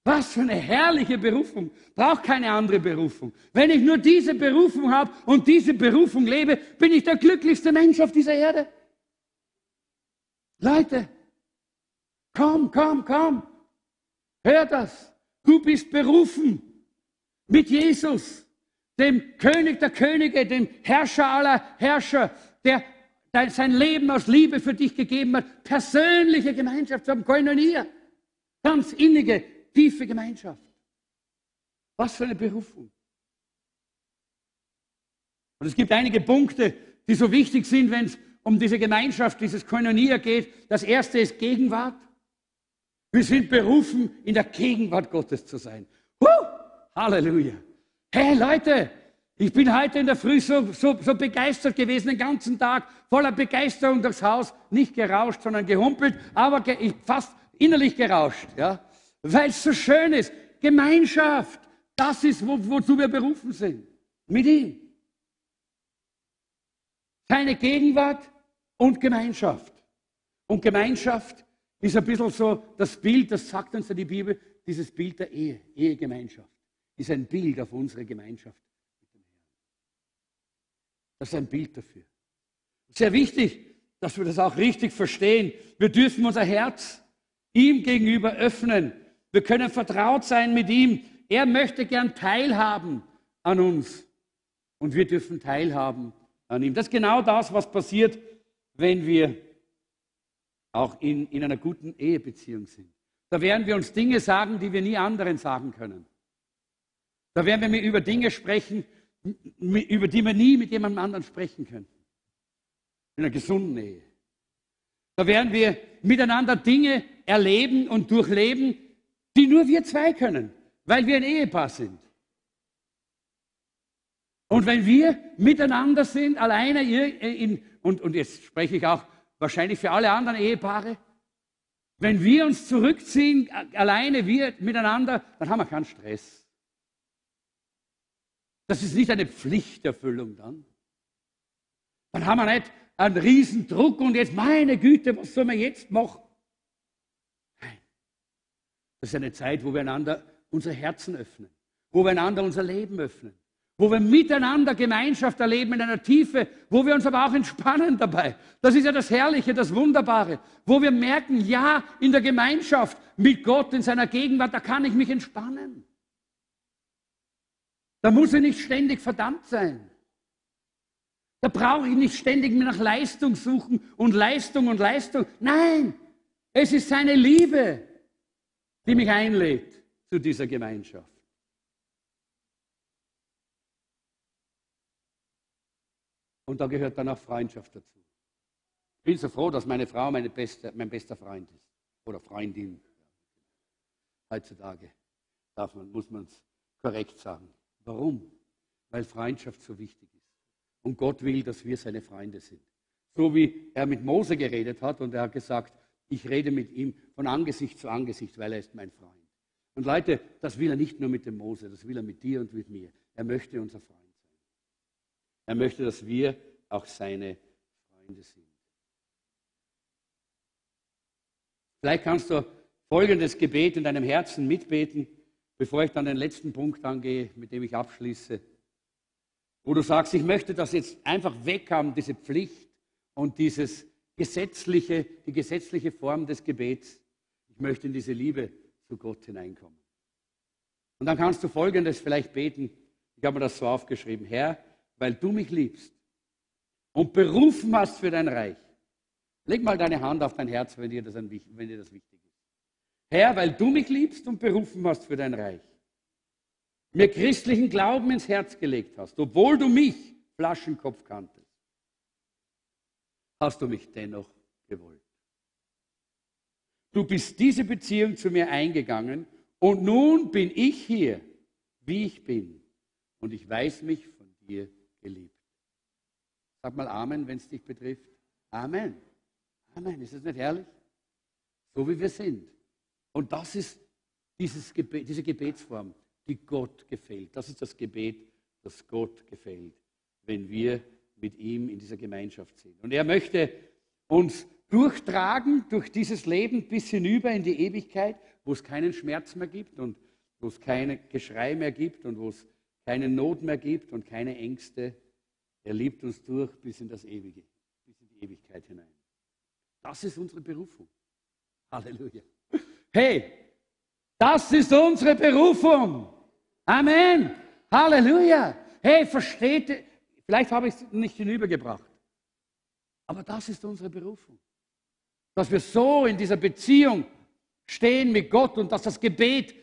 Was für eine herrliche Berufung. Braucht keine andere Berufung. Wenn ich nur diese Berufung habe und diese Berufung lebe, bin ich der glücklichste Mensch auf dieser Erde. Leute, komm, komm, komm. Hör das. Du bist berufen mit Jesus, dem König der Könige, dem Herrscher aller Herrscher, der sein Leben aus Liebe für dich gegeben hat, persönliche Gemeinschaft zu haben, Koinonia, ganz innige Tiefe Gemeinschaft. Was für eine Berufung. Und es gibt einige Punkte, die so wichtig sind, wenn es um diese Gemeinschaft, dieses Koinonia geht. Das erste ist Gegenwart. Wir sind berufen, in der Gegenwart Gottes zu sein. Huh! Halleluja. Hey Leute, ich bin heute in der Früh so, so, so begeistert gewesen, den ganzen Tag, voller Begeisterung durchs Haus, nicht gerauscht, sondern gehumpelt, aber ge fast innerlich gerauscht. Ja? Weil es so schön ist. Gemeinschaft, das ist, wo, wozu wir berufen sind. Mit ihm. Seine Gegenwart und Gemeinschaft. Und Gemeinschaft ist ein bisschen so das Bild, das sagt uns ja die Bibel, dieses Bild der Ehe, Ehegemeinschaft, ist ein Bild auf unsere Gemeinschaft. Das ist ein Bild dafür. Sehr wichtig, dass wir das auch richtig verstehen. Wir dürfen unser Herz ihm gegenüber öffnen wir können vertraut sein mit ihm. Er möchte gern teilhaben an uns. Und wir dürfen teilhaben an ihm. Das ist genau das, was passiert, wenn wir auch in, in einer guten Ehebeziehung sind. Da werden wir uns Dinge sagen, die wir nie anderen sagen können. Da werden wir über Dinge sprechen, über die wir nie mit jemandem anderen sprechen können. In einer gesunden Ehe. Da werden wir miteinander Dinge erleben und durchleben, die nur wir zwei können, weil wir ein Ehepaar sind. Und wenn wir miteinander sind, alleine, in, und, und jetzt spreche ich auch wahrscheinlich für alle anderen Ehepaare, wenn wir uns zurückziehen, alleine wir miteinander, dann haben wir keinen Stress. Das ist nicht eine Pflichterfüllung dann. Dann haben wir nicht einen Riesendruck und jetzt, meine Güte, was soll man jetzt machen? Das ist eine Zeit, wo wir einander unsere Herzen öffnen, wo wir einander unser Leben öffnen, wo wir miteinander Gemeinschaft erleben in einer Tiefe, wo wir uns aber auch entspannen dabei. Das ist ja das Herrliche, das Wunderbare, wo wir merken, ja, in der Gemeinschaft mit Gott, in seiner Gegenwart, da kann ich mich entspannen. Da muss ich nicht ständig verdammt sein. Da brauche ich nicht ständig nach Leistung suchen und Leistung und Leistung. Nein, es ist seine Liebe, die mich einlädt zu dieser Gemeinschaft. Und da gehört dann auch Freundschaft dazu. Ich bin so froh, dass meine Frau meine beste, mein bester Freund ist. Oder Freundin. Heutzutage darf man, muss man es korrekt sagen. Warum? Weil Freundschaft so wichtig ist. Und Gott will, dass wir seine Freunde sind. So wie er mit Mose geredet hat und er hat gesagt, ich rede mit ihm von Angesicht zu Angesicht, weil er ist mein Freund. Und Leute, das will er nicht nur mit dem Mose, das will er mit dir und mit mir. Er möchte unser Freund sein. Er möchte, dass wir auch seine Freunde sind. Vielleicht kannst du folgendes Gebet in deinem Herzen mitbeten, bevor ich dann den letzten Punkt angehe, mit dem ich abschließe. Wo du sagst, ich möchte das jetzt einfach weghaben, diese Pflicht und dieses gesetzliche, die gesetzliche Form des Gebets. Ich möchte in diese Liebe zu Gott hineinkommen. Und dann kannst du Folgendes vielleicht beten. Ich habe mir das so aufgeschrieben. Herr, weil du mich liebst und berufen hast für dein Reich. Leg mal deine Hand auf dein Herz, wenn dir das, ein, wenn dir das wichtig ist. Herr, weil du mich liebst und berufen hast für dein Reich. Mir christlichen Glauben ins Herz gelegt hast, obwohl du mich, Flaschenkopf, kanntest hast du mich dennoch gewollt. Du bist diese Beziehung zu mir eingegangen und nun bin ich hier, wie ich bin. Und ich weiß mich von dir geliebt. Sag mal Amen, wenn es dich betrifft. Amen. Amen. Ist das nicht herrlich? So wie wir sind. Und das ist dieses Gebet, diese Gebetsform, die Gott gefällt. Das ist das Gebet, das Gott gefällt, wenn wir mit ihm in dieser Gemeinschaft sind. Und er möchte uns durchtragen durch dieses Leben bis hinüber in die Ewigkeit, wo es keinen Schmerz mehr gibt und wo es kein Geschrei mehr gibt und wo es keine Not mehr gibt und keine Ängste. Er liebt uns durch bis in das Ewige, bis in die Ewigkeit hinein. Das ist unsere Berufung. Halleluja. Hey, das ist unsere Berufung. Amen. Halleluja. Hey, versteht? Vielleicht habe ich es nicht hinübergebracht. Aber das ist unsere Berufung. Dass wir so in dieser Beziehung stehen mit Gott und dass das Gebet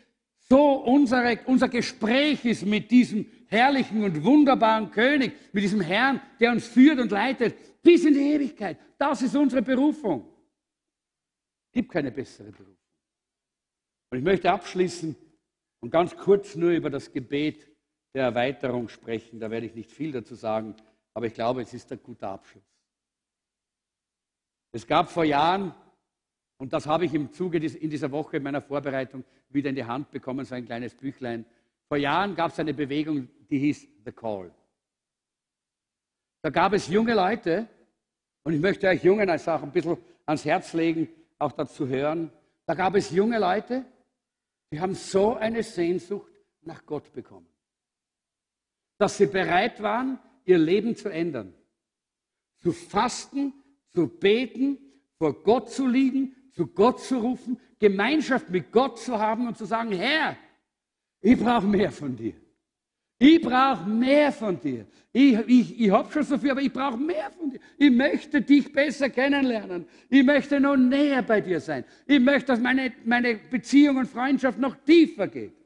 so unsere, unser Gespräch ist mit diesem herrlichen und wunderbaren König, mit diesem Herrn, der uns führt und leitet bis in die Ewigkeit. Das ist unsere Berufung. Es gibt keine bessere Berufung. Und ich möchte abschließen und ganz kurz nur über das Gebet der Erweiterung sprechen. Da werde ich nicht viel dazu sagen, aber ich glaube, es ist ein guter Abschluss. Es gab vor Jahren, und das habe ich im Zuge in dieser Woche meiner Vorbereitung wieder in die Hand bekommen, so ein kleines Büchlein. Vor Jahren gab es eine Bewegung, die hieß The Call. Da gab es junge Leute, und ich möchte euch Jungen als auch ein bisschen ans Herz legen, auch dazu hören. Da gab es junge Leute, die haben so eine Sehnsucht nach Gott bekommen dass sie bereit waren, ihr Leben zu ändern. Zu fasten, zu beten, vor Gott zu liegen, zu Gott zu rufen, Gemeinschaft mit Gott zu haben und zu sagen, Herr, ich brauche mehr von dir. Ich brauche mehr von dir. Ich, ich, ich habe schon so viel, aber ich brauche mehr von dir. Ich möchte dich besser kennenlernen. Ich möchte noch näher bei dir sein. Ich möchte, dass meine, meine Beziehung und Freundschaft noch tiefer geht.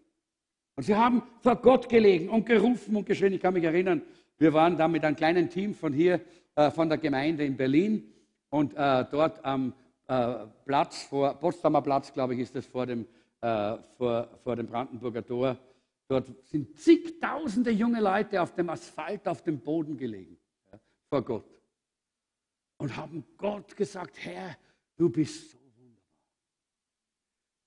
Und sie haben vor Gott gelegen und gerufen und geschrien. Ich kann mich erinnern, wir waren da mit einem kleinen Team von hier, äh, von der Gemeinde in Berlin und äh, dort am äh, Platz, vor, Potsdamer Platz, glaube ich, ist das vor dem, äh, vor, vor dem Brandenburger Tor. Dort sind zigtausende junge Leute auf dem Asphalt, auf dem Boden gelegen, ja, vor Gott. Und haben Gott gesagt, Herr, du bist so wunderbar.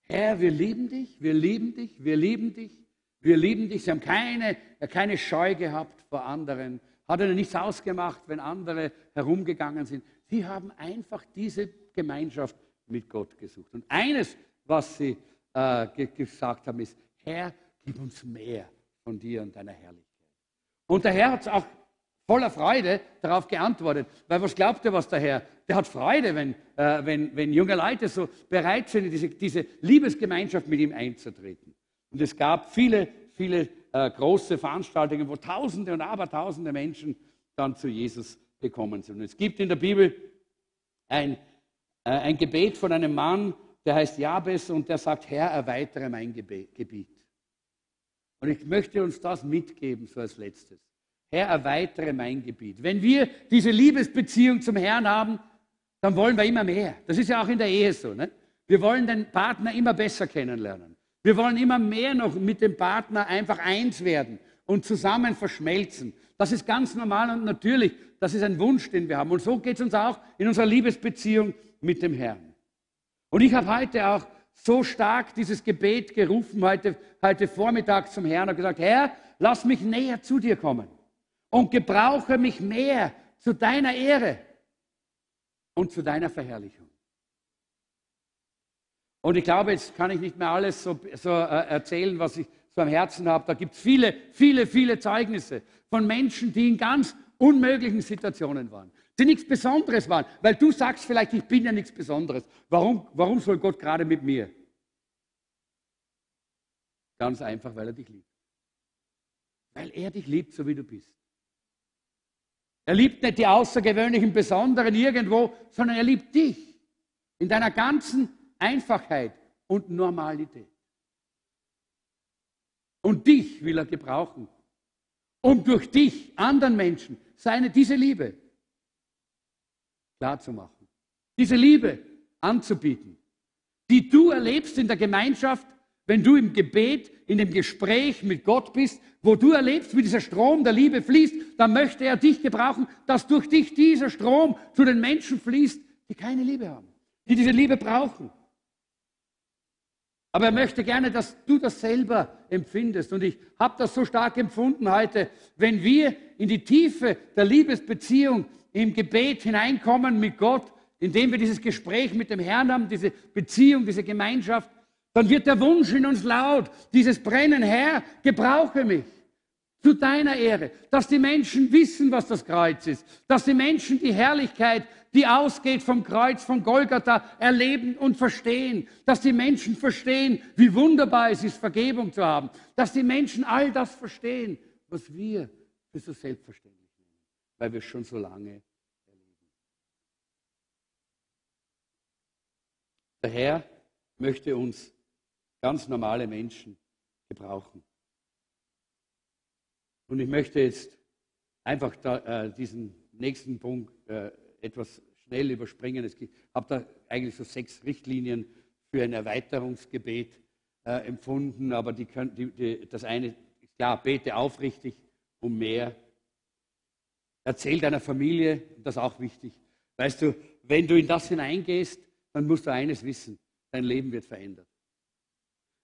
Herr, wir lieben dich, wir lieben dich, wir lieben dich. Wir lieben dich. Sie haben keine, keine Scheu gehabt vor anderen. Hat ihnen nichts ausgemacht, wenn andere herumgegangen sind. Sie haben einfach diese Gemeinschaft mit Gott gesucht. Und eines, was sie äh, gesagt haben, ist, Herr, gib uns mehr von dir und deiner Herrlichkeit. Und der Herr hat auch voller Freude darauf geantwortet. Weil was glaubt ihr, was der Herr? Der hat Freude, wenn, äh, wenn, wenn junge Leute so bereit sind, in diese, diese Liebesgemeinschaft mit ihm einzutreten. Und es gab viele, viele äh, große Veranstaltungen, wo Tausende und Abertausende Menschen dann zu Jesus gekommen sind. Und es gibt in der Bibel ein, äh, ein Gebet von einem Mann, der heißt Jabes und der sagt, Herr, erweitere mein Gebiet. Und ich möchte uns das mitgeben, so als letztes. Herr, erweitere mein Gebiet. Wenn wir diese Liebesbeziehung zum Herrn haben, dann wollen wir immer mehr. Das ist ja auch in der Ehe so. Ne? Wir wollen den Partner immer besser kennenlernen. Wir wollen immer mehr noch mit dem Partner einfach eins werden und zusammen verschmelzen. Das ist ganz normal und natürlich. Das ist ein Wunsch, den wir haben. Und so geht es uns auch in unserer Liebesbeziehung mit dem Herrn. Und ich habe heute auch so stark dieses Gebet gerufen, heute, heute Vormittag zum Herrn und gesagt, Herr, lass mich näher zu dir kommen und gebrauche mich mehr zu deiner Ehre und zu deiner Verherrlichung. Und ich glaube, jetzt kann ich nicht mehr alles so, so äh, erzählen, was ich so am Herzen habe. Da gibt es viele, viele, viele Zeugnisse von Menschen, die in ganz unmöglichen Situationen waren, die nichts Besonderes waren. Weil du sagst vielleicht, ich bin ja nichts Besonderes. Warum, warum soll Gott gerade mit mir? Ganz einfach, weil er dich liebt. Weil er dich liebt, so wie du bist. Er liebt nicht die außergewöhnlichen Besonderen irgendwo, sondern er liebt dich in deiner ganzen Einfachheit und Normalität. Und dich will er gebrauchen, um durch dich anderen Menschen seine, diese Liebe klarzumachen, diese Liebe anzubieten, die du erlebst in der Gemeinschaft, wenn du im Gebet, in dem Gespräch mit Gott bist, wo du erlebst, wie dieser Strom der Liebe fließt, dann möchte er dich gebrauchen, dass durch dich dieser Strom zu den Menschen fließt, die keine Liebe haben, die diese Liebe brauchen. Aber er möchte gerne, dass du das selber empfindest. Und ich habe das so stark empfunden heute, wenn wir in die Tiefe der Liebesbeziehung im Gebet hineinkommen mit Gott, indem wir dieses Gespräch mit dem Herrn haben, diese Beziehung, diese Gemeinschaft, dann wird der Wunsch in uns laut, dieses Brennen, Herr, gebrauche mich zu deiner Ehre, dass die Menschen wissen, was das Kreuz ist, dass die Menschen die Herrlichkeit, die ausgeht vom Kreuz von Golgatha, erleben und verstehen, dass die Menschen verstehen, wie wunderbar es ist, Vergebung zu haben, dass die Menschen all das verstehen, was wir für so selbstverständlich nehmen, weil wir es schon so lange erleben. Der Herr möchte uns ganz normale Menschen gebrauchen. Und ich möchte jetzt einfach da, äh, diesen nächsten Punkt äh, etwas schnell überspringen. Ich habe da eigentlich so sechs Richtlinien für ein Erweiterungsgebet äh, empfunden, aber die können, die, die, das eine ist klar, bete aufrichtig um mehr. Erzähl deiner Familie, das ist auch wichtig. Weißt du, wenn du in das hineingehst, dann musst du eines wissen, dein Leben wird verändert.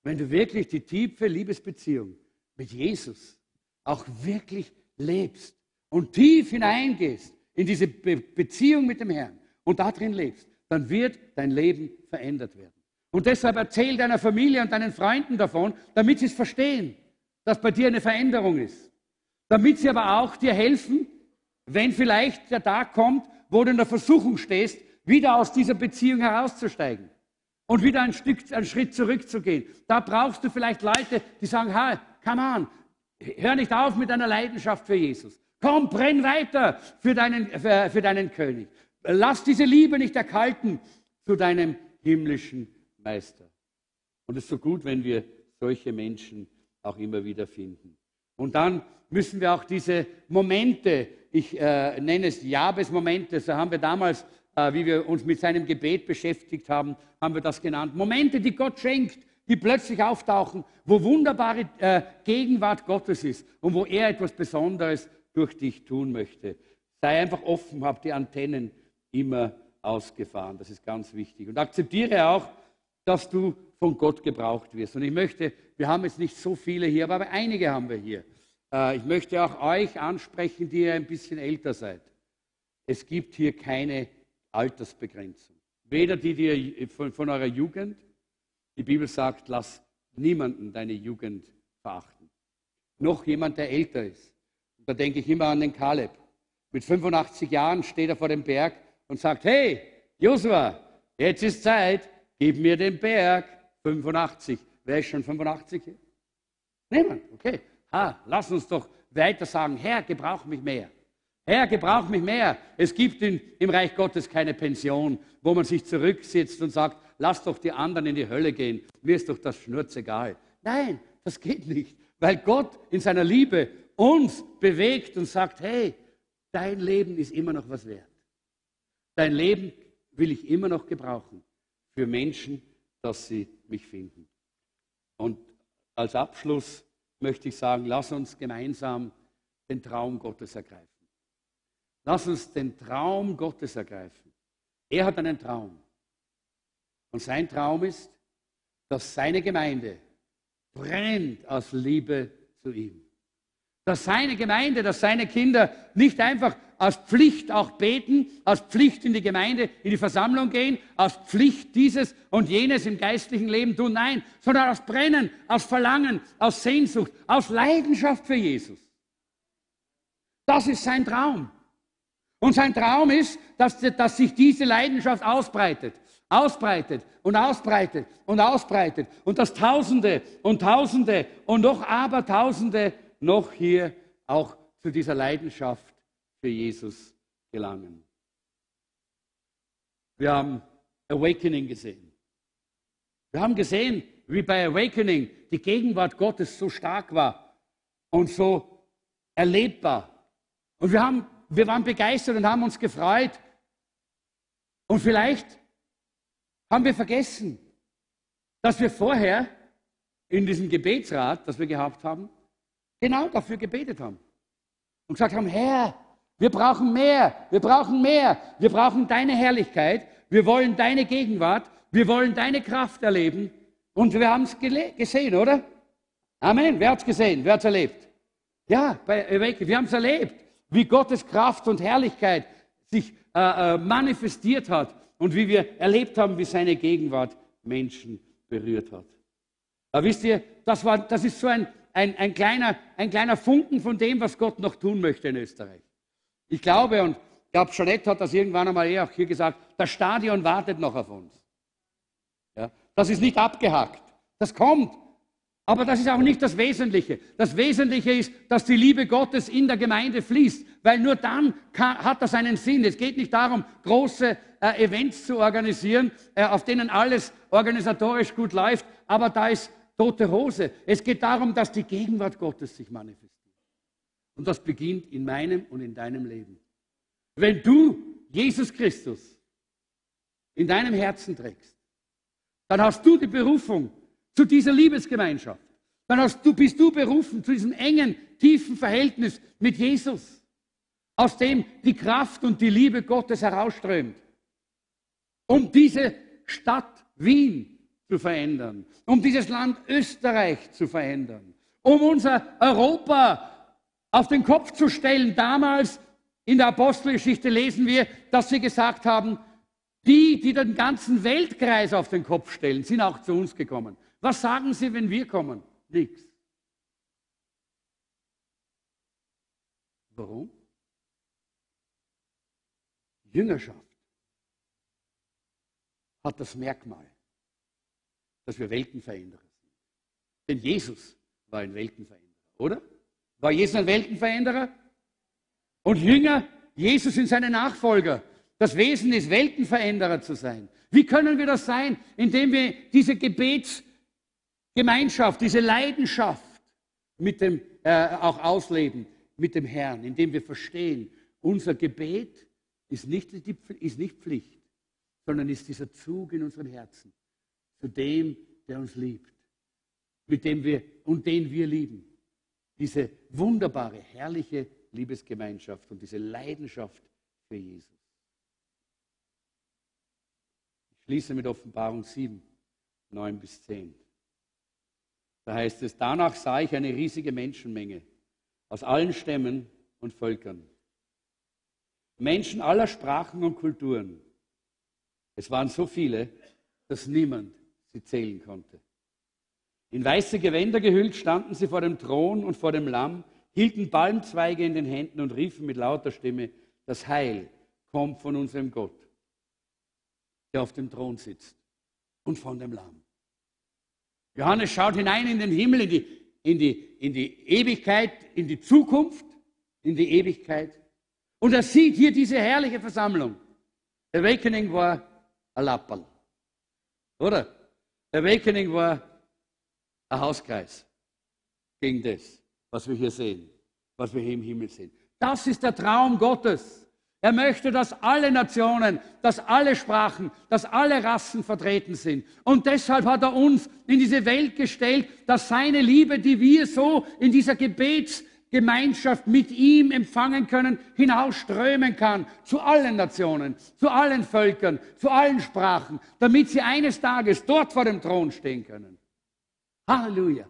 Wenn du wirklich die tiefe Liebesbeziehung mit Jesus auch wirklich lebst und tief hineingehst in diese Be Beziehung mit dem Herrn und darin lebst, dann wird dein Leben verändert werden. Und deshalb erzähl deiner Familie und deinen Freunden davon, damit sie es verstehen, dass bei dir eine Veränderung ist. Damit sie aber auch dir helfen, wenn vielleicht der Tag kommt, wo du in der Versuchung stehst, wieder aus dieser Beziehung herauszusteigen und wieder ein Stück, einen Schritt zurückzugehen. Da brauchst du vielleicht Leute, die sagen, ha, come on, hör nicht auf mit deiner Leidenschaft für Jesus. Komm, brenn weiter für deinen, für, für deinen König. Lass diese Liebe nicht erkalten zu deinem himmlischen Meister. Und es ist so gut, wenn wir solche Menschen auch immer wieder finden. Und dann müssen wir auch diese Momente, ich äh, nenne es Jabes-Momente, so haben wir damals äh, wie wir uns mit seinem Gebet beschäftigt haben, haben wir das genannt. Momente, die Gott schenkt, die plötzlich auftauchen, wo wunderbare äh, Gegenwart Gottes ist und wo er etwas Besonderes durch dich tun möchte. Sei einfach offen, hab die Antennen immer ausgefahren. Das ist ganz wichtig. Und akzeptiere auch, dass du von Gott gebraucht wirst. Und ich möchte, wir haben jetzt nicht so viele hier, aber einige haben wir hier. Äh, ich möchte auch euch ansprechen, die ihr ein bisschen älter seid. Es gibt hier keine Altersbegrenzung. Weder die, die von, von eurer Jugend, die Bibel sagt, lass niemanden deine Jugend verachten. Noch jemand, der älter ist. Und da denke ich immer an den Kaleb. Mit 85 Jahren steht er vor dem Berg und sagt, hey, Josua, jetzt ist Zeit, gib mir den Berg. 85. Wer ist schon 85 hier? Niemand, okay. Ha, lass uns doch weiter sagen, Herr, gebrauch mich mehr. Herr, gebrauch mich mehr. Es gibt in, im Reich Gottes keine Pension, wo man sich zurücksetzt und sagt, lass doch die anderen in die Hölle gehen. Mir ist doch das Schnurz egal. Nein, das geht nicht, weil Gott in seiner Liebe uns bewegt und sagt, hey, dein Leben ist immer noch was wert. Dein Leben will ich immer noch gebrauchen für Menschen, dass sie mich finden. Und als Abschluss möchte ich sagen, lass uns gemeinsam den Traum Gottes ergreifen. Lass uns den Traum Gottes ergreifen. Er hat einen Traum. Und sein Traum ist, dass seine Gemeinde brennt aus Liebe zu ihm. Dass seine Gemeinde, dass seine Kinder nicht einfach aus Pflicht auch beten, aus Pflicht in die Gemeinde, in die Versammlung gehen, aus Pflicht dieses und jenes im geistlichen Leben tun, nein, sondern aus Brennen, aus Verlangen, aus Sehnsucht, aus Leidenschaft für Jesus. Das ist sein Traum. Und sein Traum ist, dass, dass sich diese Leidenschaft ausbreitet, ausbreitet und ausbreitet und ausbreitet und dass Tausende und Tausende und noch Abertausende noch hier auch zu dieser Leidenschaft für Jesus gelangen. Wir haben Awakening gesehen. Wir haben gesehen, wie bei Awakening die Gegenwart Gottes so stark war und so erlebbar. Und wir, haben, wir waren begeistert und haben uns gefreut. Und vielleicht haben wir vergessen, dass wir vorher in diesem Gebetsrat, das wir gehabt haben, genau dafür gebetet haben. Und gesagt haben, Herr, wir brauchen mehr, wir brauchen mehr, wir brauchen deine Herrlichkeit, wir wollen deine Gegenwart, wir wollen deine Kraft erleben. Und wir haben es gesehen, oder? Amen. Wer hat es gesehen? Wer hat es erlebt? Ja, bei Awaken. Wir haben es erlebt, wie Gottes Kraft und Herrlichkeit sich äh, äh, manifestiert hat und wie wir erlebt haben, wie seine Gegenwart Menschen berührt hat. Aber wisst ihr, das, war, das ist so ein, ein, ein, kleiner, ein kleiner Funken von dem, was Gott noch tun möchte in Österreich. Ich glaube, und ich glaube, Jeanette hat das irgendwann einmal eh auch hier gesagt, das Stadion wartet noch auf uns. Ja, das ist nicht abgehakt. Das kommt. Aber das ist auch nicht das Wesentliche. Das Wesentliche ist, dass die Liebe Gottes in der Gemeinde fließt, weil nur dann kann, hat das einen Sinn. Es geht nicht darum, große äh, Events zu organisieren, äh, auf denen alles organisatorisch gut läuft, aber da ist tote Hose. Es geht darum, dass die Gegenwart Gottes sich manifestiert. Und das beginnt in meinem und in deinem Leben. Wenn du Jesus Christus in deinem Herzen trägst, dann hast du die Berufung zu dieser Liebesgemeinschaft. Dann hast du, bist du berufen zu diesem engen, tiefen Verhältnis mit Jesus, aus dem die Kraft und die Liebe Gottes herausströmt, um diese Stadt Wien zu verändern, um dieses Land Österreich zu verändern, um unser Europa auf den Kopf zu stellen. Damals in der Apostelgeschichte lesen wir, dass sie gesagt haben, die, die den ganzen Weltkreis auf den Kopf stellen, sind auch zu uns gekommen. Was sagen sie, wenn wir kommen? Nichts. Warum? Jüngerschaft hat das Merkmal, dass wir Weltenveränderer sind. Denn Jesus war ein Weltenveränderer, oder? War Jesus ein Weltenveränderer? Und Jünger, Jesus sind seine Nachfolger. Das Wesen ist, Weltenveränderer zu sein. Wie können wir das sein? Indem wir diese Gebetsgemeinschaft, diese Leidenschaft mit dem, äh, auch ausleben mit dem Herrn, indem wir verstehen, unser Gebet ist nicht, ist nicht Pflicht, sondern ist dieser Zug in unserem Herzen zu dem, der uns liebt, mit dem wir und den wir lieben diese wunderbare, herrliche Liebesgemeinschaft und diese Leidenschaft für Jesus. Ich schließe mit Offenbarung 7, 9 bis 10. Da heißt es, danach sah ich eine riesige Menschenmenge aus allen Stämmen und Völkern. Menschen aller Sprachen und Kulturen. Es waren so viele, dass niemand sie zählen konnte. In weiße Gewänder gehüllt standen sie vor dem Thron und vor dem Lamm, hielten Palmzweige in den Händen und riefen mit lauter Stimme, das Heil kommt von unserem Gott, der auf dem Thron sitzt und von dem Lamm. Johannes schaut hinein in den Himmel, in die, in die, in die Ewigkeit, in die Zukunft, in die Ewigkeit. Und er sieht hier diese herrliche Versammlung. Awakening war ein Lapperl. Oder? Awakening war ein Hauskreis gegen das, was wir hier sehen. was wir hier im Himmel sehen. Das ist der Traum Gottes. Er möchte, dass alle Nationen, dass alle Sprachen, dass alle Rassen vertreten sind. Und deshalb hat er uns in diese Welt gestellt, dass seine Liebe, die wir so in dieser Gebetsgemeinschaft mit ihm empfangen können, hinausströmen kann zu allen Nationen, zu allen Völkern, zu allen Sprachen, damit sie eines Tages dort vor dem Thron stehen können. Halleluja.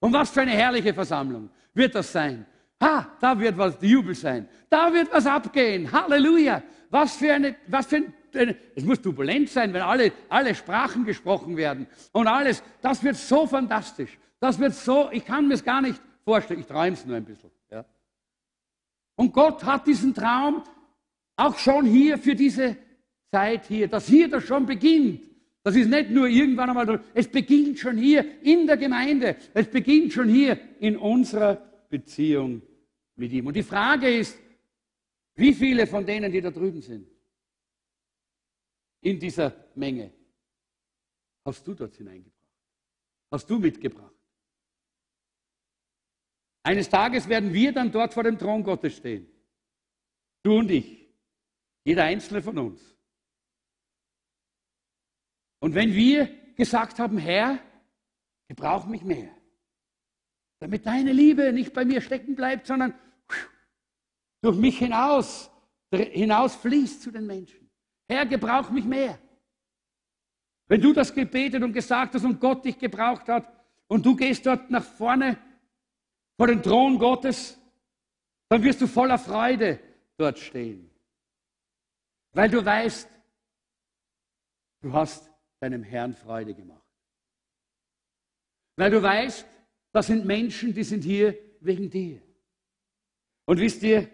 Und was für eine herrliche Versammlung wird das sein. Ha, da wird was Jubel sein. Da wird was abgehen. Halleluja. Was für eine, was für eine, es muss turbulent sein, wenn alle, alle Sprachen gesprochen werden und alles. Das wird so fantastisch. Das wird so, ich kann mir es gar nicht vorstellen. Ich träume es nur ein bisschen. Ja. Und Gott hat diesen Traum auch schon hier für diese Zeit hier, dass hier das schon beginnt. Das ist nicht nur irgendwann einmal, es beginnt schon hier in der Gemeinde. Es beginnt schon hier in unserer Beziehung mit ihm. Und die Frage ist, wie viele von denen, die da drüben sind, in dieser Menge, hast du dort hineingebracht? Hast du mitgebracht? Eines Tages werden wir dann dort vor dem Thron Gottes stehen. Du und ich. Jeder einzelne von uns. Und wenn wir gesagt haben, Herr, gebrauch mich mehr, damit deine Liebe nicht bei mir stecken bleibt, sondern durch mich hinaus, hinaus fließt zu den Menschen. Herr, gebrauch mich mehr. Wenn du das gebetet und gesagt hast und Gott dich gebraucht hat und du gehst dort nach vorne vor den Thron Gottes, dann wirst du voller Freude dort stehen. Weil du weißt, du hast deinem Herrn Freude gemacht. Weil du weißt, das sind Menschen, die sind hier wegen dir. Und wisst ihr,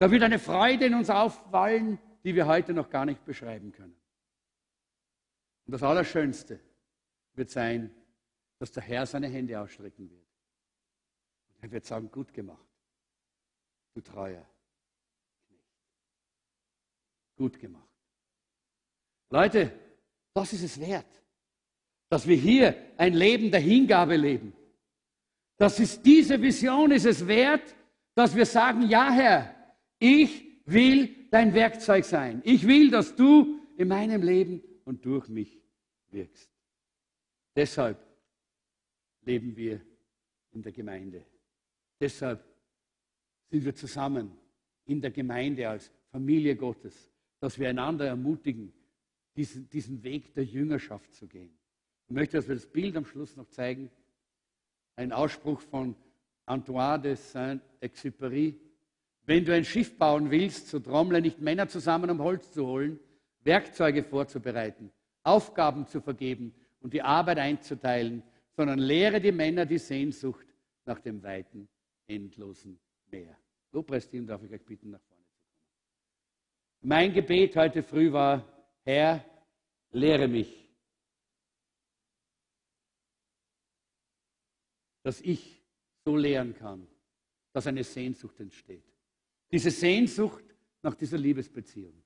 da wird eine Freude in uns aufwallen, die wir heute noch gar nicht beschreiben können. Und das Allerschönste wird sein, dass der Herr seine Hände ausstrecken wird. Und er wird sagen, gut gemacht, du treuer Gut gemacht. Leute, das ist es wert dass wir hier ein Leben der Hingabe leben. Das ist diese Vision ist es wert, dass wir sagen, ja Herr, ich will dein Werkzeug sein. Ich will, dass du in meinem Leben und durch mich wirkst. Deshalb leben wir in der Gemeinde. Deshalb sind wir zusammen in der Gemeinde als Familie Gottes, dass wir einander ermutigen, diesen, diesen Weg der Jüngerschaft zu gehen. Ich möchte, dass wir das Bild am Schluss noch zeigen. Ein Ausspruch von Antoine de Saint-Exupéry. Wenn du ein Schiff bauen willst, so trommle nicht Männer zusammen, um Holz zu holen, Werkzeuge vorzubereiten, Aufgaben zu vergeben und die Arbeit einzuteilen, sondern lehre die Männer die Sehnsucht nach dem weiten, endlosen Meer. Lobpreisteam darf ich euch bitten, nach vorne zu kommen. Mein Gebet heute früh war, Herr, lehre mich dass ich so lehren kann, dass eine Sehnsucht entsteht. Diese Sehnsucht nach dieser Liebesbeziehung.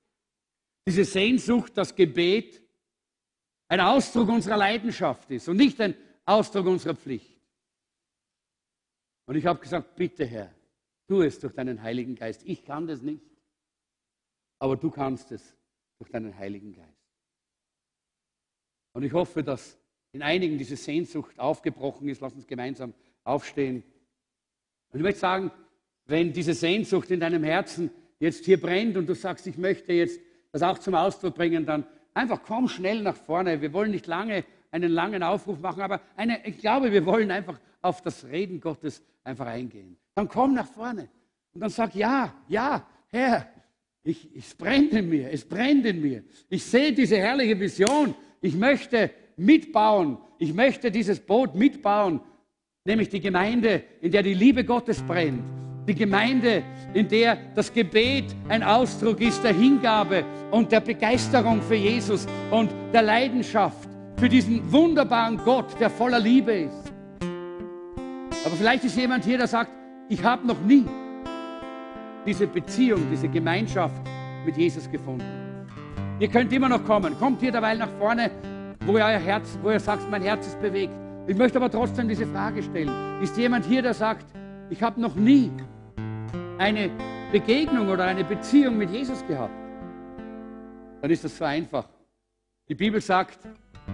Diese Sehnsucht, dass Gebet ein Ausdruck unserer Leidenschaft ist und nicht ein Ausdruck unserer Pflicht. Und ich habe gesagt, bitte Herr, tu es durch deinen Heiligen Geist. Ich kann das nicht, aber du kannst es durch deinen Heiligen Geist. Und ich hoffe, dass in einigen diese Sehnsucht aufgebrochen ist. Lass uns gemeinsam aufstehen. Und ich möchte sagen, wenn diese Sehnsucht in deinem Herzen jetzt hier brennt und du sagst, ich möchte jetzt das auch zum Ausdruck bringen, dann einfach komm schnell nach vorne. Wir wollen nicht lange einen langen Aufruf machen, aber eine, ich glaube, wir wollen einfach auf das Reden Gottes einfach eingehen. Dann komm nach vorne und dann sag, ja, ja, Herr, ich, es brennt in mir, es brennt in mir. Ich sehe diese herrliche Vision. Ich möchte mitbauen. Ich möchte dieses Boot mitbauen, nämlich die Gemeinde, in der die Liebe Gottes brennt. Die Gemeinde, in der das Gebet ein Ausdruck ist der Hingabe und der Begeisterung für Jesus und der Leidenschaft für diesen wunderbaren Gott, der voller Liebe ist. Aber vielleicht ist jemand hier, der sagt, ich habe noch nie diese Beziehung, diese Gemeinschaft mit Jesus gefunden. Ihr könnt immer noch kommen. Kommt hier derweil nach vorne wo euer Herz, wo ihr sagt, mein Herz ist bewegt. Ich möchte aber trotzdem diese Frage stellen. Ist jemand hier, der sagt, ich habe noch nie eine Begegnung oder eine Beziehung mit Jesus gehabt, dann ist das so einfach. Die Bibel sagt,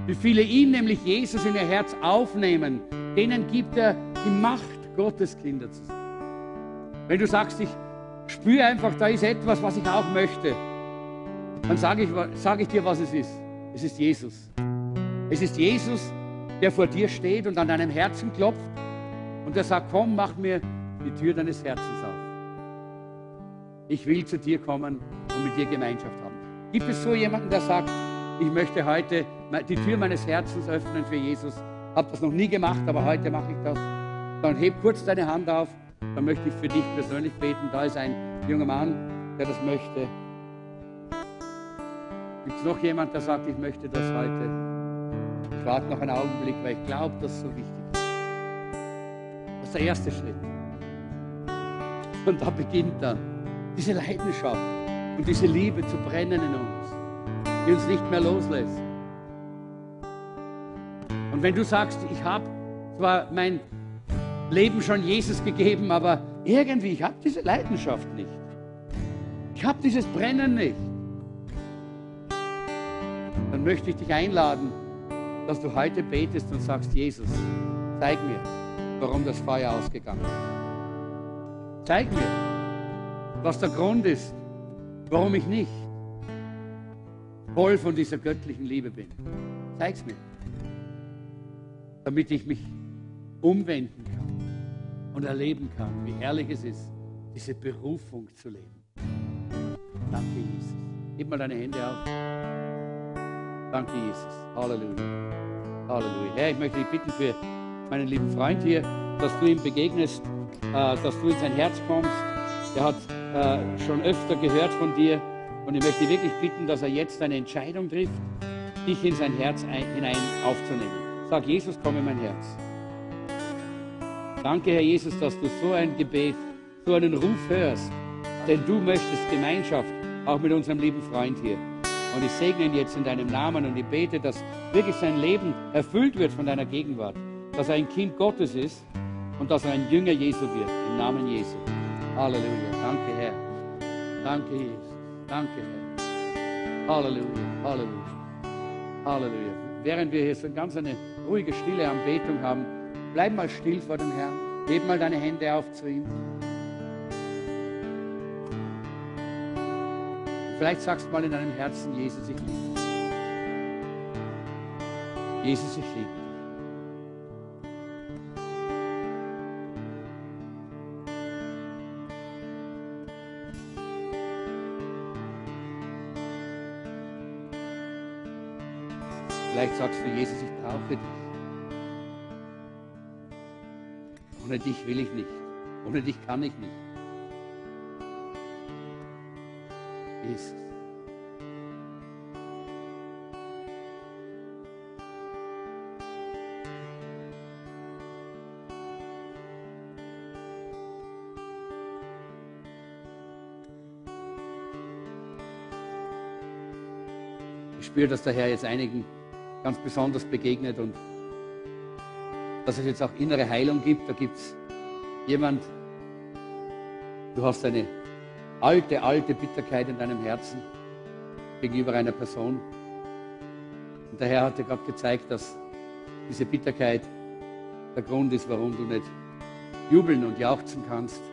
wie viele ihn, nämlich Jesus, in ihr Herz aufnehmen, denen gibt er die Macht, Gottes Kinder zu sein. Wenn du sagst, ich spüre einfach, da ist etwas, was ich auch möchte, dann sage ich, sag ich dir, was es ist. Es ist Jesus. Es ist Jesus, der vor dir steht und an deinem Herzen klopft und der sagt, komm, mach mir die Tür deines Herzens auf. Ich will zu dir kommen und mit dir Gemeinschaft haben. Gibt es so jemanden, der sagt, ich möchte heute die Tür meines Herzens öffnen für Jesus? Habe das noch nie gemacht, aber heute mache ich das. Dann heb kurz deine Hand auf, dann möchte ich für dich persönlich beten. Da ist ein junger Mann, der das möchte. Gibt es noch jemand, der sagt, ich möchte das heute? Warte noch einen Augenblick, weil ich glaube, dass es so wichtig ist. Das ist der erste Schritt. Und da beginnt dann diese Leidenschaft und diese Liebe zu brennen in uns, die uns nicht mehr loslässt. Und wenn du sagst, ich habe zwar mein Leben schon Jesus gegeben, aber irgendwie, ich habe diese Leidenschaft nicht. Ich habe dieses Brennen nicht. Dann möchte ich dich einladen, dass du heute betest und sagst, Jesus, zeig mir, warum das Feuer ausgegangen ist. Zeig mir, was der Grund ist, warum ich nicht voll von dieser göttlichen Liebe bin. Zeig's mir, damit ich mich umwenden kann und erleben kann, wie herrlich es ist, diese Berufung zu leben. Danke, Jesus. Gib mal deine Hände auf. Danke, Jesus. Halleluja. Halleluja. Herr, ich möchte dich bitten für meinen lieben Freund hier, dass du ihm begegnest, äh, dass du in sein Herz kommst. Er hat äh, schon öfter gehört von dir und ich möchte wirklich bitten, dass er jetzt eine Entscheidung trifft, dich in sein Herz ein, hinein aufzunehmen. Sag, Jesus, komm in mein Herz. Danke, Herr Jesus, dass du so ein Gebet, so einen Ruf hörst, denn du möchtest Gemeinschaft, auch mit unserem lieben Freund hier. Und ich segne ihn jetzt in deinem Namen und ich bete, dass wirklich sein Leben erfüllt wird von deiner Gegenwart, dass er ein Kind Gottes ist und dass er ein Jünger Jesu wird, im Namen Jesu. Halleluja. Danke, Herr. Danke, Jesus. Danke, Herr. Halleluja. Halleluja. Halleluja. Während wir hier so ganz eine ruhige, stille Anbetung haben, bleib mal still vor dem Herrn. Heb mal deine Hände auf zu ihm. Vielleicht sagst du mal in deinem Herzen, Jesus, ich liebe dich. Jesus, ich liebe. Vielleicht sagst du, Jesus, ich brauche dich. Ohne dich will ich nicht. Ohne dich kann ich nicht. Jesus. Spüre, dass der Herr jetzt einigen ganz besonders begegnet und dass es jetzt auch innere Heilung gibt. Da gibt es jemand, du hast eine alte, alte Bitterkeit in deinem Herzen gegenüber einer Person. Und der Herr hat dir gerade gezeigt, dass diese Bitterkeit der Grund ist, warum du nicht jubeln und jauchzen kannst.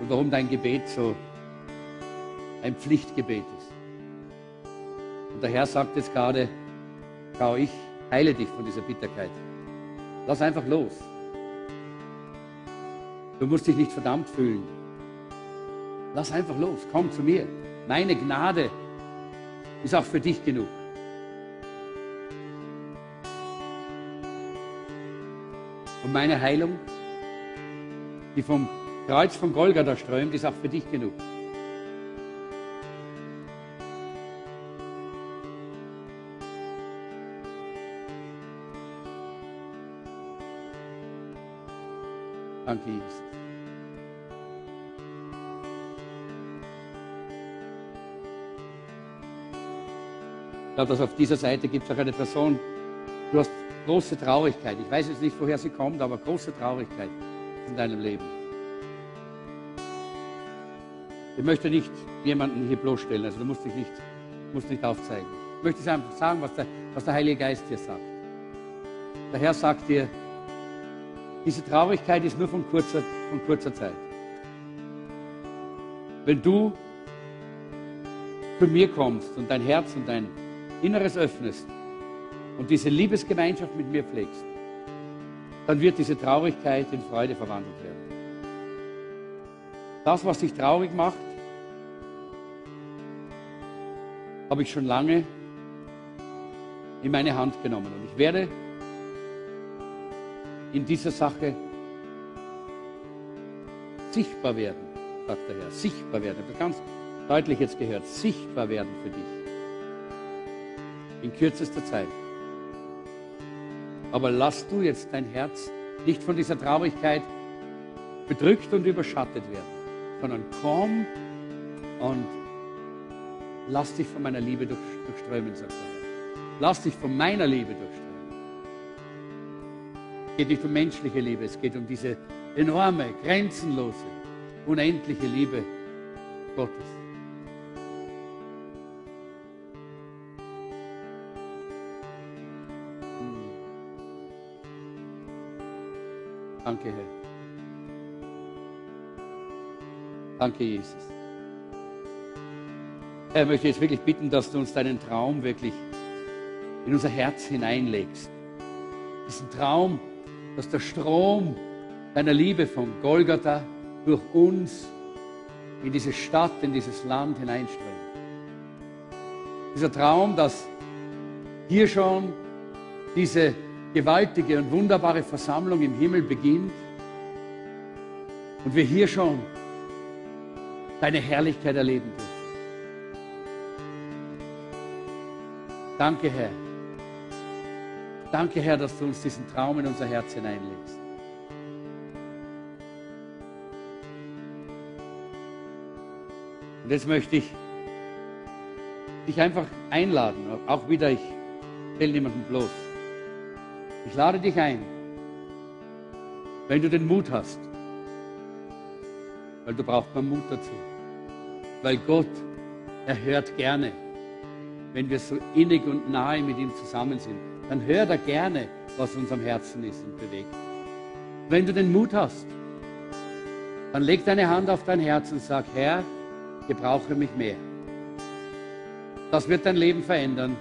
Und warum dein Gebet so ein Pflichtgebet ist. Und der Herr sagt jetzt gerade, schau, ich heile dich von dieser Bitterkeit. Lass einfach los. Du musst dich nicht verdammt fühlen. Lass einfach los, komm zu mir. Meine Gnade ist auch für dich genug. Und meine Heilung, die vom Kreuz von Golgatha strömt, ist auch für dich genug. Danke, Jesus. Ich glaube, dass auf dieser Seite gibt es auch eine Person, du hast große Traurigkeit. Ich weiß jetzt nicht, woher sie kommt, aber große Traurigkeit. in deinem Leben. Ich möchte nicht jemanden hier bloßstellen, also du musst dich nicht, musst nicht aufzeigen. Ich möchte einfach sagen, was der, was der Heilige Geist dir sagt. Der Herr sagt dir, diese Traurigkeit ist nur von kurzer, von kurzer Zeit. Wenn du zu mir kommst und dein Herz und dein Inneres öffnest und diese Liebesgemeinschaft mit mir pflegst, dann wird diese Traurigkeit in Freude verwandelt werden. Das, was dich traurig macht, habe ich schon lange in meine Hand genommen. Und ich werde in dieser Sache sichtbar werden, sagt der Herr. Sichtbar werden. Das ganz deutlich jetzt gehört. Sichtbar werden für dich. In kürzester Zeit. Aber lass du jetzt dein Herz nicht von dieser Traurigkeit bedrückt und überschattet werden, sondern komm und lass dich von meiner Liebe durchströmen, sagt Herr. Lass dich von meiner Liebe durchströmen. Geht nicht um menschliche Liebe, es geht um diese enorme, grenzenlose, unendliche Liebe Gottes. Danke, Herr. Danke, Jesus. Herr, ich möchte jetzt wirklich bitten, dass du uns deinen Traum wirklich in unser Herz hineinlegst. Diesen Traum, dass der Strom deiner Liebe von Golgatha durch uns in diese Stadt, in dieses Land hineinströmt. Dieser Traum, dass hier schon diese gewaltige und wunderbare Versammlung im Himmel beginnt und wir hier schon deine Herrlichkeit erleben dürfen. Danke, Herr. Danke, Herr, dass du uns diesen Traum in unser Herz hineinlegst. Und jetzt möchte ich dich einfach einladen, auch wieder, ich stelle niemanden bloß. Ich lade dich ein, wenn du den Mut hast, weil du brauchst man Mut dazu, weil Gott, er hört gerne, wenn wir so innig und nahe mit ihm zusammen sind, dann hört er gerne, was uns am Herzen ist und bewegt. Wenn du den Mut hast, dann leg deine Hand auf dein Herz und sag, Herr, gebrauche mich mehr. Das wird dein Leben verändern.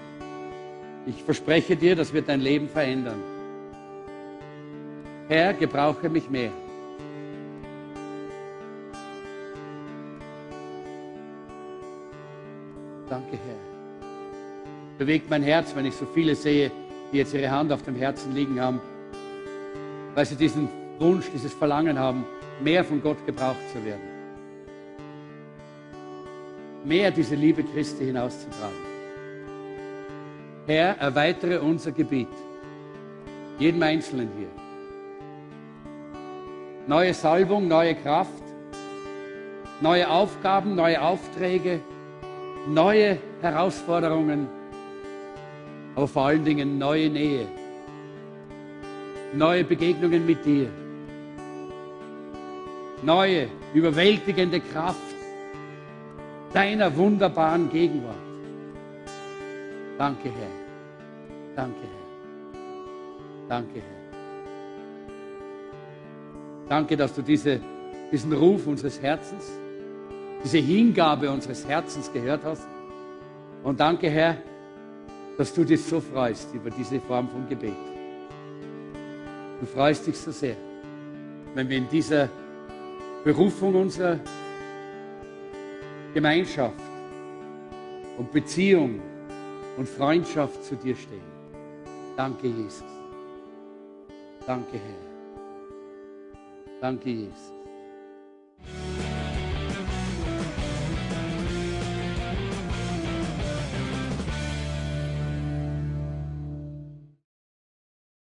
Ich verspreche dir, das wird dein Leben verändern. Herr, gebrauche mich mehr. Danke, Herr. Bewegt mein Herz, wenn ich so viele sehe, die jetzt ihre Hand auf dem Herzen liegen haben, weil sie diesen Wunsch, dieses Verlangen haben, mehr von Gott gebraucht zu werden. Mehr diese Liebe Christi hinauszutragen. Herr, erweitere unser Gebiet. Jedem Einzelnen hier. Neue Salbung, neue Kraft, neue Aufgaben, neue Aufträge, neue Herausforderungen, aber vor allen Dingen neue Nähe, neue Begegnungen mit dir, neue, überwältigende Kraft deiner wunderbaren Gegenwart. Danke, Herr. Danke, Herr. Danke, Herr. Danke, dass du diese, diesen Ruf unseres Herzens, diese Hingabe unseres Herzens gehört hast. Und danke, Herr, dass du dich so freust über diese Form von Gebet. Du freust dich so sehr, wenn wir in dieser Berufung unserer Gemeinschaft und Beziehung und Freundschaft zu dir stehen. Danke, Jesus. Danke, Herr. Danke, Jesus.